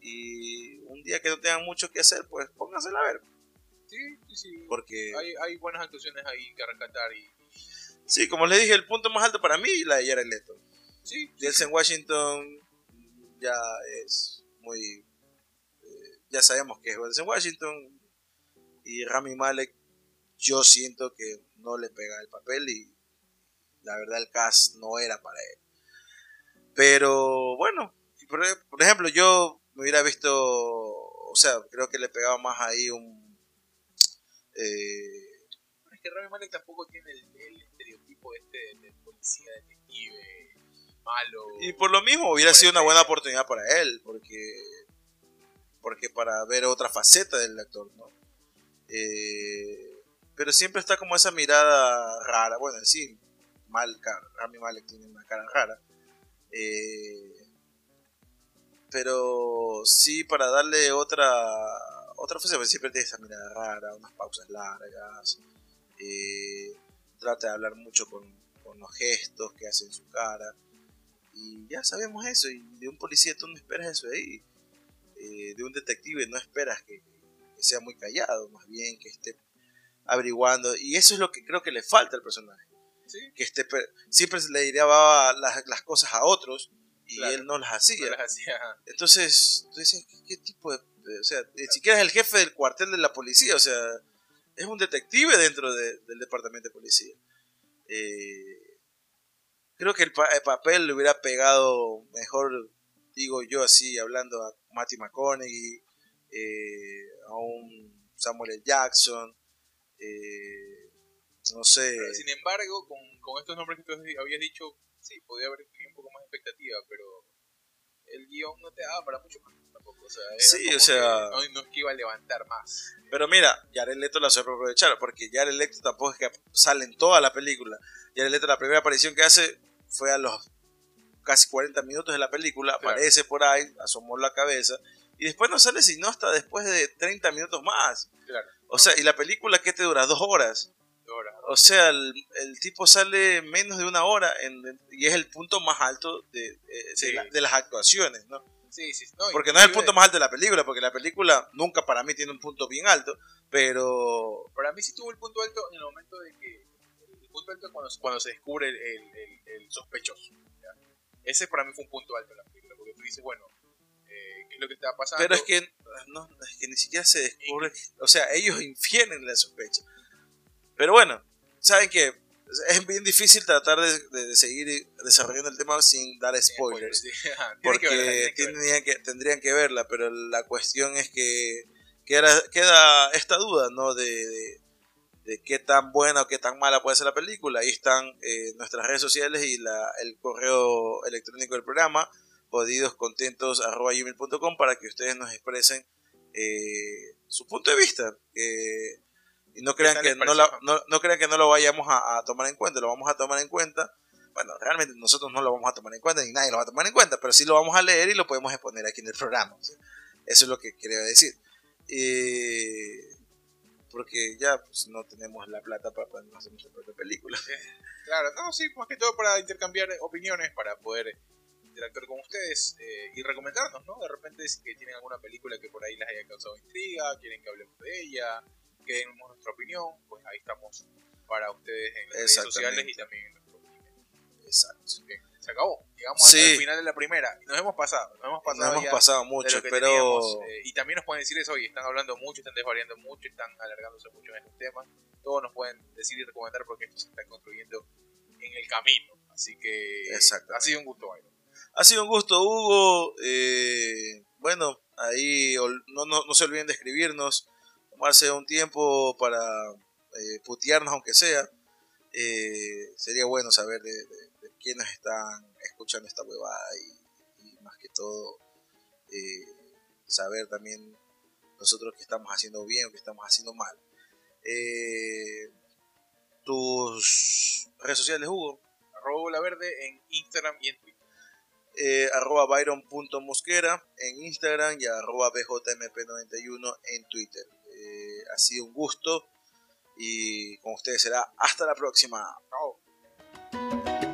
y un día que no tengan mucho que hacer, pues póngansela a ver. Sí, sí, sí. Porque, Hay, hay buenas actuaciones ahí que rescatar y... sí, como les dije, el punto más alto para mí la de Jared Leto. Sí, Denzel Washington ya es muy... eh, ya sabemos que es Denzel Washington. Y Rami Malek, yo siento que no le pega el papel y la verdad el cast no era para él. Pero bueno, por ejemplo, yo me hubiera visto, o sea, creo que le pegaba más ahí un... eh, es que Rami Malek tampoco tiene el, el estereotipo este de policía, detective, malo. Y por lo mismo hubiera sido una buena oportunidad para él, porque porque para ver otra faceta del actor, ¿no? Eh, pero siempre está como esa mirada rara, bueno, en sí, mal, Rami Malek tiene una cara rara, eh, pero sí para darle otra otra faceta, porque siempre tiene esa mirada rara, unas pausas largas, eh, trata de hablar mucho con, con los gestos que hace en su cara, y ya sabemos eso, y de un policía tú no esperas eso de ahí. Eh, de un detective no esperas que, que sea muy callado, más bien que esté averiguando. Y eso es lo que creo que le falta al personaje. Sí, Que esté, siempre le llevaba las, las cosas a otros y Claro. él no las hacía. no las hacía. Entonces, tú dices, ¿qué, qué tipo de, O sea, ni siquiera es el jefe del cuartel de la policía, o sea, es un detective dentro de- del departamento de policía. Eh, creo que el, pa- el papel le hubiera pegado mejor, digo yo así, hablando a Matthew McConaughey, eh, a un Samuel L. Jackson, eh, no sé. Pero, sin embargo, con, con estos nombres que tú habías dicho, sí, podía haber expectativa, pero el guion no te daba para mucho más tampoco. O sea, Sí, o sea- que no, no es que iba a levantar más. Pero mira, Jared Leto la supo aprovechar, porque Jared Leto tampoco es que sale en toda la película. Jared Leto la primera aparición que hace fue a los casi 40 minutos de la película, Claro. aparece por ahí, asomó la cabeza, y después no sale sino hasta después de 30 minutos más. Claro. O sea, y la película que te dura dos horas. O sea, el, el tipo sale menos de una hora en- y es el punto más alto de, de- de la- de las actuaciones, ¿no? sí, sí. No, Porque no es el punto más alto de la película, porque la película nunca para mí tiene un punto bien alto, pero Para mí sí tuvo el punto alto en el momento de que. El punto alto es cuando, cuando se descubre el, el, el- el sospechoso. ¿ya? Ese para mí fue un punto alto en la película, porque tú dices, bueno, eh, ¿qué es lo que está pasando? Pero es que, no, es que ni siquiera se descubre. O sea, ellos infieren la sospecha. Pero bueno, saben que es bien difícil tratar de, de- de seguir desarrollando el tema sin dar spoilers. Porque que verla, tendrían que, tendrían que verla, pero la cuestión es que queda, queda esta duda, ¿no? De, de, de qué tan buena o qué tan mala puede ser la película. Ahí están eh, nuestras redes sociales y la, el correo electrónico del programa, jodidoscontentos.com para que ustedes nos expresen eh, su punto de vista. eh, y no crean, que no, la- no, no crean que no lo vayamos a, a tomar en cuenta, lo vamos a tomar en cuenta. Bueno, realmente nosotros no lo vamos a tomar en cuenta, ni nadie lo va a tomar en cuenta, pero sí lo vamos a leer y lo podemos exponer aquí en el programa. eso es lo que quería decir. Eh, porque ya pues, no tenemos la plata para poder hacer nuestra propia película. Claro, no, sí, más que todo para intercambiar opiniones, para poder interactuar con ustedes eh, y recomendarnos, ¿no? De repente si que tienen alguna película que por ahí les haya causado intriga, quieren que hablemos de ella, que demos nuestra opinión, pues ahí estamos para ustedes en las redes sociales y también en nuestro. Exacto. Bien, se acabó. Llegamos Sí. el final de la primera. Nos hemos pasado, nos hemos pasado hemos ya pasado mucho, pero teníamos, eh, y también nos pueden decir eso, oye, están hablando mucho, están desvariando mucho, están alargándose mucho en estos temas. Todos nos pueden decir y recomendar porque esto se está construyendo en el camino. Así que ha sido un gusto, Byron. ha sido un gusto, Hugo. Eh, bueno, ahí no, no, no se olviden de escribirnos, tomarse un tiempo para eh, putearnos, aunque sea. Eh, sería bueno saber de, de- de quiénes están escuchando esta huevada y, y más que todo eh, saber también nosotros qué estamos haciendo bien o qué estamos haciendo mal. Tus redes sociales, Hugo. Arroba la verde en Instagram y en Twitter. eh, arroba byron.mosquera en Instagram y arroba bjmp91 en Twitter. Eh, ha sido un gusto y con ustedes será hasta la próxima. Chao.